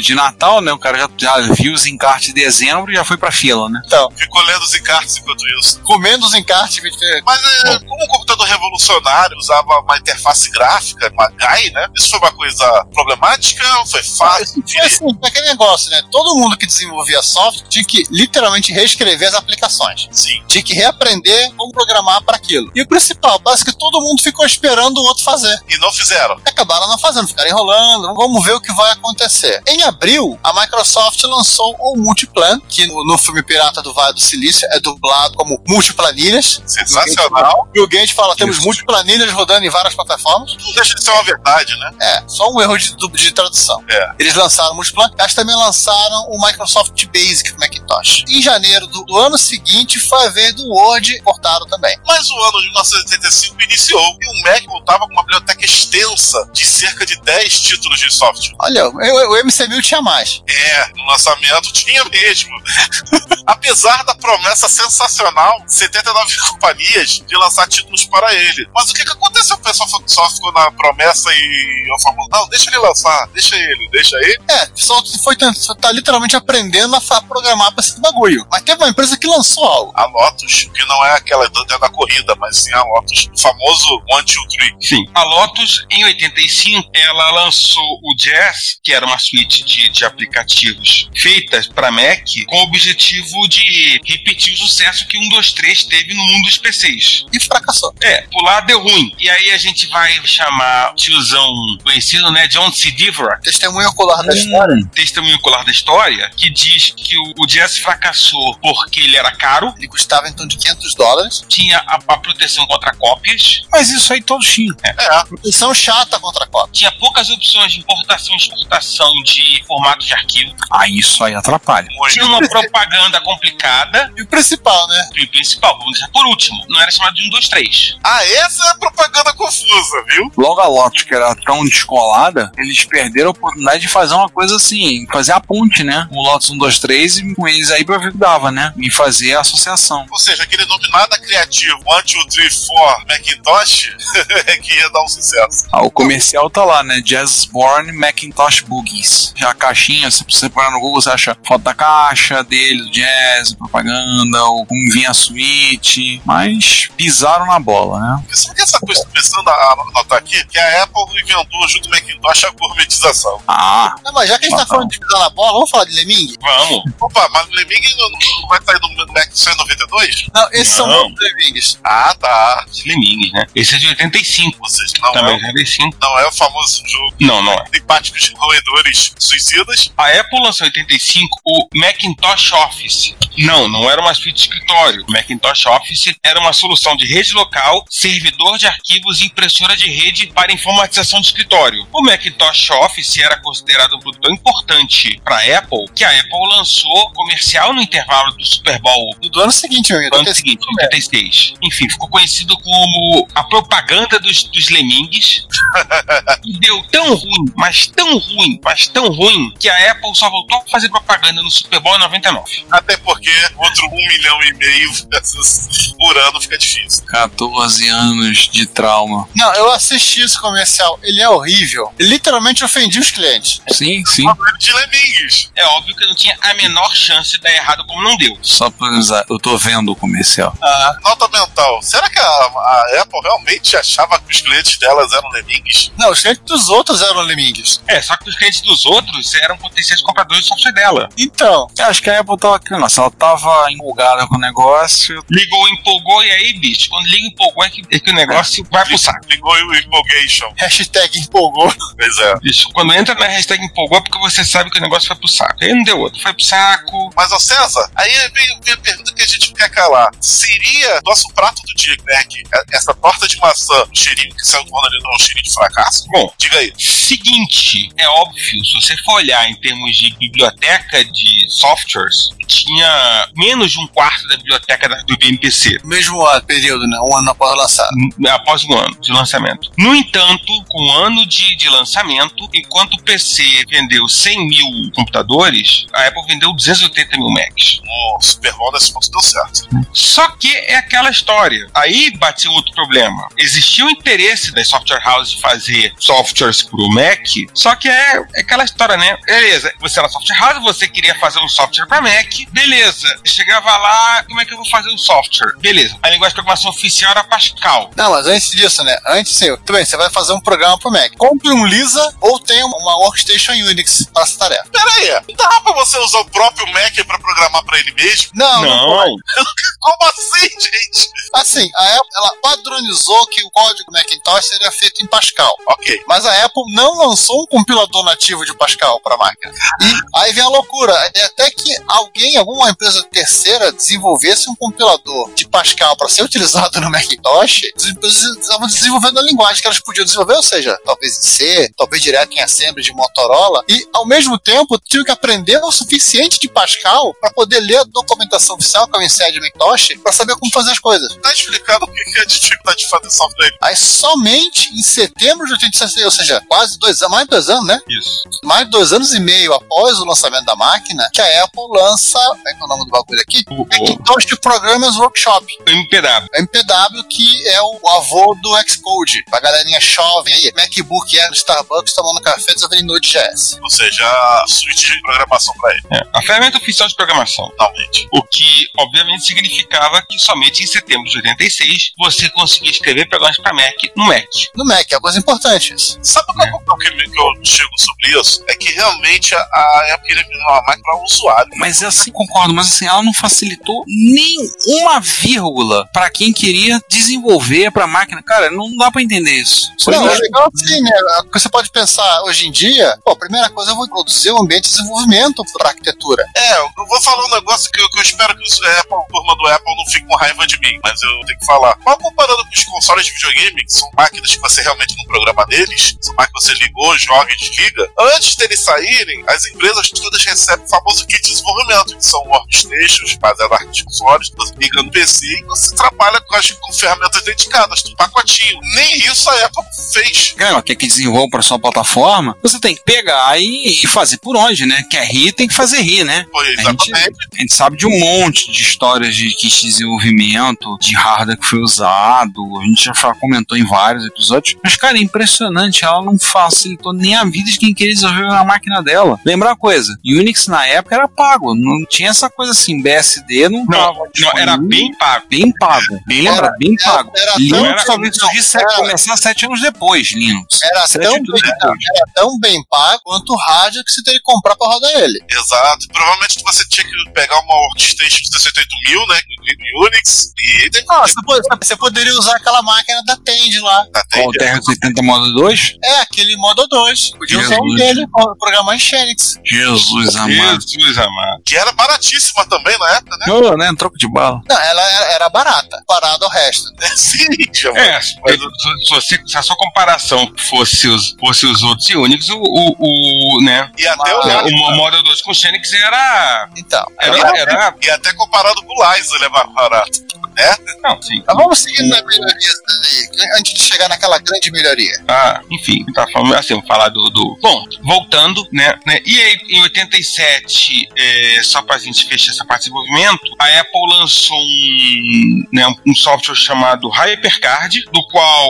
De Natal, né? O cara já, já viu os encartes de dezembro e já foi pra fila, né? Então, Ficou lendo os encartes enquanto isso. comendo os encartes. Mas é, como um computador revolucionário usava uma interface gráfica, uma GAI, né? Isso foi uma coisa problemática? Foi fácil? Foi assim, aquele negócio, né? Todo mundo que desenvolvia software tinha que literalmente reescrever as aplicações. Sim. Tinha que reaprender como programar para aquilo. E o principal, parece que todo mundo ficou esperando o outro fazer. E não fizeram. acabaram não fazendo, ficaram enrolando. Vamos ver o que vai acontecer. Em abril, a Microsoft lançou o Multiplan, que no, no filme Pirata do Vale do Silício é dublado como Multiplanilhas. Sensacional. E o Gate fala: temos Isso. multiplanilhas rodando em várias plataformas. Não deixa de ser uma verdade, né? É, só um erro de, de tradução. É. Eles lançaram o Multiplan, eles também lançaram o Microsoft Basic pro Macintosh. Em janeiro do, do ano seguinte foi a vez do Word, cortaram também. Mas o ano de 1985 iniciou e o Mac contava com uma biblioteca extensa de cerca de 10 títulos de software. Olha, o, o MC1000 tinha mais. É, no lançamento tinha mesmo. Apesar da promessa sensacional, 79 companhias de lançar títulos para ele. Mas o que, que aconteceu? O pessoal só ficou na promessa e eu falou: não, deixa ele lançar, deixa ele, deixa ele. É, só foi só tá literalmente aprendendo a programar pra esse bagulho. Mas teve uma empresa que lançou algo. A Lotus, que não é aquela da, da corrida, mas sim a Lotus, o famoso One, Two, Three. Sim. A Lotus, em 85, ela lançou o Jazz, que era uma suíte de, de aplicativos feitas para Mac, com o objetivo de repetir o sucesso que o 123 teve no mundo dos PCs. E fracassou. É, pular deu ruim. E aí a gente vai chamar o tiozão conhecido, né, John C. Dvorak, Testemunho ocular da história. testemunho ocular da história, que diz que o, o Jazz fracassou porque ele era caro, Ele custava em torno de 500 dólares. tinha a, a proteção contra cópias, Mas isso aí todos tinham. É, Proteção chata contra a cópia. tinha poucas opções de importação e exportação de formatos de arquivo, Ah, isso aí atrapalha. tinha uma propaganda complicada, E o principal, né? e o principal, vamos dizer por último, não era chamado de 1, 2, 3. Ah, essa é a propaganda confusa, viu? Logo a Lotus, que era tão descolada, eles perderam a oportunidade de fazer uma coisa assim, fazer a ponte, né? O Lotus 1, 2, 3 e com eles aí que dava, né? E fazer a associação. Ou seja, aquele nome nada criativo, One, Two, Three, for Macintosh é que ia dar um sucesso. Ah, o comercial tá lá, né? Jazzborn Macintosh Boogies. Já a caixinha, se você parar no Google, você acha foto da caixa dele, do jazz, propaganda, ou como vinha a suíte. Mas pisaram na bola, né? Sabe que essa coisa, começando a notar aqui, que a Apple inventou junto com o Macintosh a gourmetização. Ah, Não, mas já que a gente tá falando de pisar na bola, vamos falar de Lemming? Vamos. Opa, mas Lemming não, não vai sair no Mac só em 92? Não, esses são Não. outros Lemmings. Ah, tá. Os Lemmings, né? Esse é de 85. Ou seja, não, Também é, o- 85. não é o famoso jogo Não, não é. simpáticos roedores suicidas. A Apple lançou em 85 o Macintosh Office. Não, não era uma suíte de escritório. O Macintosh Office era uma solução de rede local, servidor de arquivos e impressora de rede para informatização de escritório. O Macintosh Office era considerado um produto tão importante para a Apple que a Apple lançou comercial no intervalo do Super Bowl Do ano seguinte, no ano seguinte, em 86. Enfim, ficou conhecido como a propaganda dos, dos Lemmings. e deu tão ruim, mas tão ruim, mas tão ruim, que a Apple só voltou a fazer propaganda no Super Bowl em 99. Até porque outro um milhão e meio por ano fica difícil. 14 anos de trauma. Não, eu assisti esse comercial. Ele é horrível. Ele literalmente ofendia os clientes. Sim, sim. De Lemmings. É óbvio que não tinha a menor chance de dar errado como não deu. Só pra usar. Eu tô vendo o comercial. Ah, Nota mental. Será que a, a Apple realmente achava que os clientes delas eram Lemmings? não, os clientes dos outros eram Lemmings. É, só que os clientes dos outros eram potenciais compradores de software dela. Então, Eu acho que a Apple tava. Nossa, ela tava empolgada com o negócio. Ligou, empolgou e aí, bicho, quando liga, empolgou é que, é que o negócio vai pro saco. Ligou o Empolgation. hashtag empolgou. Pois é. Bicho, quando entra na hashtag empolgou é porque você sabe que o negócio foi pro saco. Aí não deu outro, foi pro saco. Mas, ó César, aí vem, a pergunta que a gente quer calar. Seria nosso prato do dia, Mac, essa torta de maçã, o cheirinho que saiu do Ronald não é um cheirinho de fracasso? Bom, Diga aí. Seguinte, é óbvio, se você for olhar em termos de biblioteca de softwares, tinha menos de um quarto da biblioteca do BMPC Mesmo ah, período, né? Um ano após lançar. após um ano de lançamento. No entanto, com um ano de, de lançamento, enquanto o PC vendeu 100 mil computadores, a Apple vendeu 280 mil Macs. O Super Bowl nesse ponto deu certo. Só que é aquela história. Aí bateu outro problema. Existia o interesse das software houses de fazer softwares pro Mac, só que é, é aquela história, né? Beleza, você era software house, você queria fazer um software para Mac, beleza. Chegava lá, como é que eu vou fazer um software? Beleza. A linguagem de programação oficial era Pascal. Não, mas antes disso, né? Antes, sim, tudo bem, você vai fazer um programa pro Mac. Compre um Lisa ou tenha uma workstation Unix para essa tarefa. Pera aí, não dá pra você usar o próprio Mac pra programar pra ele mesmo? Não, não. Não. Como assim, gente? Assim, a Apple ela padronizou que o código Macintosh seria feito em Pascal. Ok. Mas a Apple não lançou um compilador nativo de Pascal para máquina. E aí vem a loucura. É até que alguém, alguma empresa terceira, desenvolvesse um compilador de Pascal para ser utilizado no Macintosh, as empresas estavam desenvolvendo a linguagem que elas podiam desenvolver, ou seja, talvez em C, talvez direto em Assembly de Motorola, e ao mesmo tempo tinham que aprender o suficiente de Pascal para poder ler a documentação oficial que é o INSEAD de Macintosh para saber como fazer as coisas. Tá explicado o que é a dificuldade de fazer software. Aí somente em setembro de 86, ou seja, quase dois anos, mais de dois anos, né? Isso. Mais de dois anos e meio após o lançamento da máquina, que a Apple lança. Como é que é o nome do bagulho aqui? O, o, Macintosh Programmers Workshop. MPW. MPW, que é o avô do Xcode. Pra galerinha jovem aí, MacBook Air no Starbucks tomando café desenvolvendo Node.js. Ou seja, a suíte de programação pra ele. É, a ferramenta oficial de programação. Totalmente. O que, obviamente, significava que somente em setembro de 86 você conseguia escrever programas para Mac no Mac. No Mac, é uma coisa importante isso. Sabe qual é o que, que eu chego sobre isso? É que realmente a, a Apple virar uma máquina para o usuário. Mas assim, concordo, mas assim, ela não facilitou nem uma vírgula pra quem queria desenvolver pra máquina. Cara, não dá pra entender isso. Foi Não, é isso. legal assim, né? O que Você pode pensar hoje em dia, pô, a primeira coisa eu vou produzir um ambiente de desenvolvimento para arquitetura. É, eu vou falar um negócio que eu, que eu espero que os Apple, a turma do Apple não fique com raiva de mim, mas eu tenho que falar. Mal comparando com os consoles de videogame, que são máquinas que você realmente não programa neles, são máquinas que você ligou, joga e desliga, antes deles saírem, as empresas todas recebem o famoso kit de desenvolvimento, que são workstations, baseados em consoles, você liga no PC e você trabalha com, as, com ferramentas dedicadas, tudo pacotinho. Nem isso a Apple fez. Cara, quer que desenvolva para sua plataforma, você tem que pegar e, e fazer por onde, né? Quer rir, tem que fazer rir, né? Foi A gente, a gente sabe de um monte de história histórias de kit de desenvolvimento, de hardware que foi usado, a gente já comentou em vários episódios. Mas, cara, é impressionante, ela não facilitou nem a vida de quem queria desenvolver a máquina dela. Lembra uma coisa, Unix na época era pago, não tinha essa coisa assim, BSD não, Não, tava não, era disponível. bem pago. Bem pago, bem lembrado, bem era- pago. era Linux sete- era- começar sete anos depois, Linux. Era Sete tão, anos bem, era tão bem pago quanto o rádio que você teria que comprar pra rodar ele. Exato. Provavelmente você tinha que pegar uma workstation 68000, né? no Unix. E você, pode- você poderia usar aquela máquina da Tend lá. Qual o TR-80 modo 2? É, aquele Modo 2. Podia usar um Jesus. dele programar em Xenix. Jesus amado. Jesus amado. Que era baratíssima também na época, né? Não, né? Troco de bala. Não, ela era, era barata, parado ao resto. Sim, já É, se, se se a sua comparação fosse os, fosse os outros Unix, o, o, o, né, E até o, é, o Model 2 com Xenix era. Então, Era. era E até comparado com o Liza, ele é barato. Não, sim. Mas vamos seguindo na melhoria daí, antes de chegar naquela grande melhoria. Ah, enfim, tá falando assim, vamos falar do, do. Bom, voltando, né? né e aí, em 87, é, só pra gente fechar essa parte de desenvolvimento, a Apple lançou um, né, um software chamado HyperCard, do qual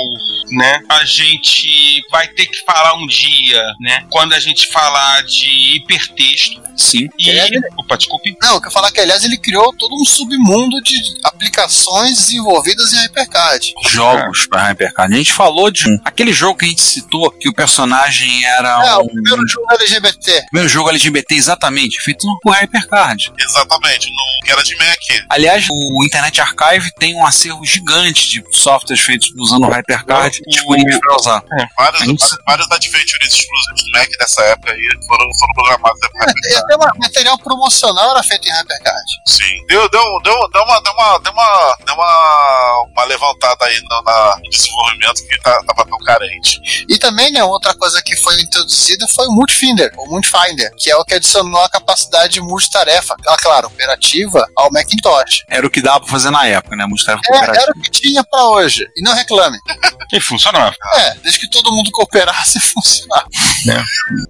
né, a gente vai ter que falar um dia, né? Quando a gente falar de hipertexto. Sim. E. É, né? Opa, desculpe. Não, eu quero falar que, aliás, ele criou todo um submundo de aplicações desenvolvidas em Hypercard. Jogos pra Hypercard. A gente falou de um, aquele jogo que a gente citou, que o personagem era É, um, o primeiro jogo LGBT. primeiro jogo LGBT, exatamente, feito por Hypercard. Exatamente, no, que era de Mac. Aliás, o Internet Archive tem um acervo gigante de softwares feitos usando o Hypercard O- disponíveis para usar. Vários, A gente- vários, vários adventures exclusivos do Mac dessa época aí foram, foram programados em É, e até o material promocional era feito em Hypercard. Sim. Deu, deu, deu, deu, uma, deu, uma, deu, uma, deu uma, uma levantada aí no, na, no desenvolvimento que tá, tava tão carente. E também, né, outra coisa que foi introduzida foi o Multifinder, o Multifinder, que é o que adicionou a capacidade de multitarefa, claro, operativa, ao Macintosh. Era o que dava pra fazer na época, né? É, cooperativa. era o que tinha pra hoje. E não reclame. E funcionava. É, desde que todo mundo cooperasse e funcionar.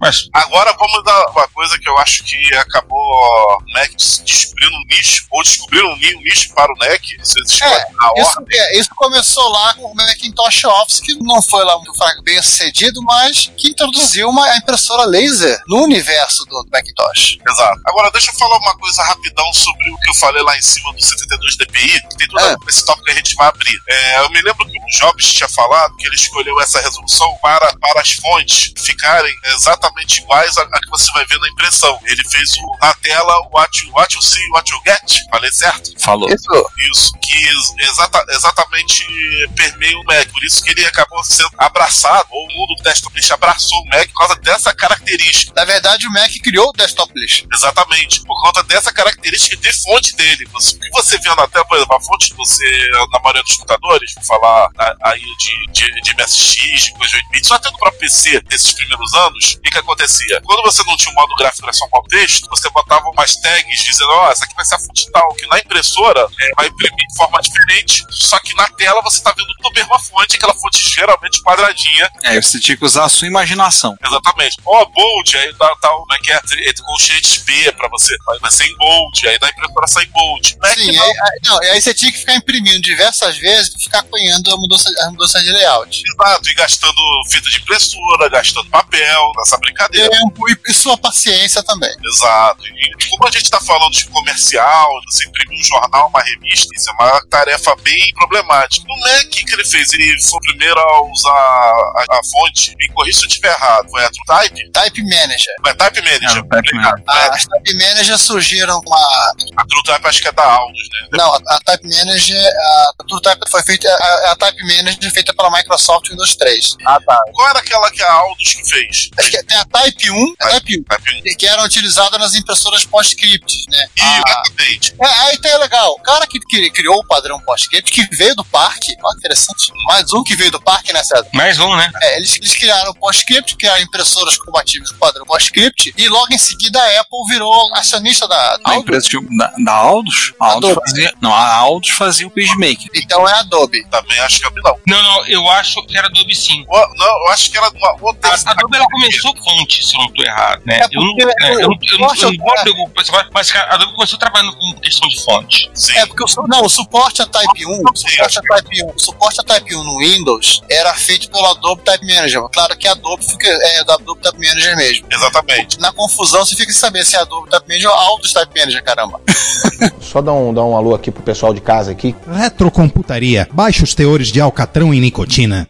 Mas Agora vamos dar uma coisa que eu acho que acabou NEC descobrindo um nicho, ou descobriram um ni- nicho para o NEC. Escolhem na Isso, é, isso começou lá com o Macintosh Office, que não foi lá muito bem sucedido, mas que introduziu uma impressora laser no universo do Macintosh. Exato. Agora, deixa eu falar uma coisa rapidão sobre o que eu falei lá em cima do 72 DPI, que tem tudo a ver com esse tópico que a gente vai abrir. É, eu me lembro que o Jobs tinha falado que ele escolheu essa resolução para, para as fontes ficarem exatamente iguais a, a que você vai ver na impressão. Ele fez o, na tela o what you, what you see, what you get. Falei certo? Falou. Isso, Isso, que ex- exata, exatamente permeia o Mac. Por isso que ele acabou sendo abraçado, ou o mundo do desktop list abraçou o Mac por causa dessa característica. na verdade, o Mac criou o Desktop List. Exatamente, por conta dessa característica de fonte dele. Você- O que você vê na tela, por exemplo, a fonte que você, na maioria dos computadores, vou falar aí de, de, de MSX, de coisa de 8 bits, só no próprio PC, nesses primeiros anos, o que, que acontecia? Quando você não tinha um modo gráfico, era só um modo texto, você botava umas tags dizendo, ó, essa aqui vai ser a fonte tal, que na impressora é, vai imprimir de forma diferente, só que na tela você tá vendo tudo a mesma fonte, aquela fonte geralmente quadradinha, É, você tinha que usar a sua imaginação. Exatamente. Ó, bold, aí dá, dá, como é que é? Ele com XP pra você. Aí vai ser em bold, aí dá a impressora sai em bold. Mac Sim, não. aí, aí- não, e aí você tinha que ficar imprimindo diversas vezes pra ficar apanhando a mudança, a mudança de layout. Exato, e gastando fita de impressora, gastando papel, nessa brincadeira. Tempo e, e sua paciência também. Exato. E como a gente tá falando de comercial, você imprimir um jornal, uma revista, isso é uma tarefa bem problemática. No Mac, o que ele fez? Ele foi o primeiro a usar a, a fonte, me corrija se eu estiver errado, foi a Type? Type Manager. A Type Manager. Era o Type Obrigado. As Type Manager surgiram com a. A TrueType acho que é da Aldus, né? Não, a, a Type Manager. A, a TrueType foi feita. A, a Type Manager feita pela Microsoft Windows 3. Ah, tá. Qual era aquela que a Aldus que fez? Acho que tem a Type 1, a Type 1, Type que eram utilizadas nas impressoras PostScript, né? Ah. A- Exatamente. É, aí tá legal. O cara que, que criou o padrão PostScript, que veio do parque, olha que interessante. Mais um que veio do parque, né, César? mais um, né? É, eles, eles criaram o PostScript, criaram impressoras compatíveis com o padrão PostScript, e logo em seguida a Apple virou acionista da A Adobe. empresa da, da Aldus, a Aldus Adobe. fazia, não, a Aldus fazia o PageMaker. Então é a Adobe. Também acho que a Adobe não. Não, não, eu acho que era Adobe sim. O- não, eu acho que era uma outra. A Adobe ela começou fonte, se eu não tô errado, né? É eu não, né, eu não, eu não, eu não gosto mas cara, a Adobe começou trabalhando com questão de fonte. Sim. É porque o, não, o suporte a Type 1, o Sim, suporte a Type 1, o suporte a Type 1 no Windows era feito pelo Adobe Type Manager. Claro que a Adobe fica, é do Adobe Type Manager mesmo. Exatamente. Na confusão você fica sem saber se é Adobe Type Manager ou Autos Type Manager, caramba. Só dá um, dá um alô aqui pro pessoal de casa aqui. Retrocomputaria. Baixos teores de alcatrão e nicotina.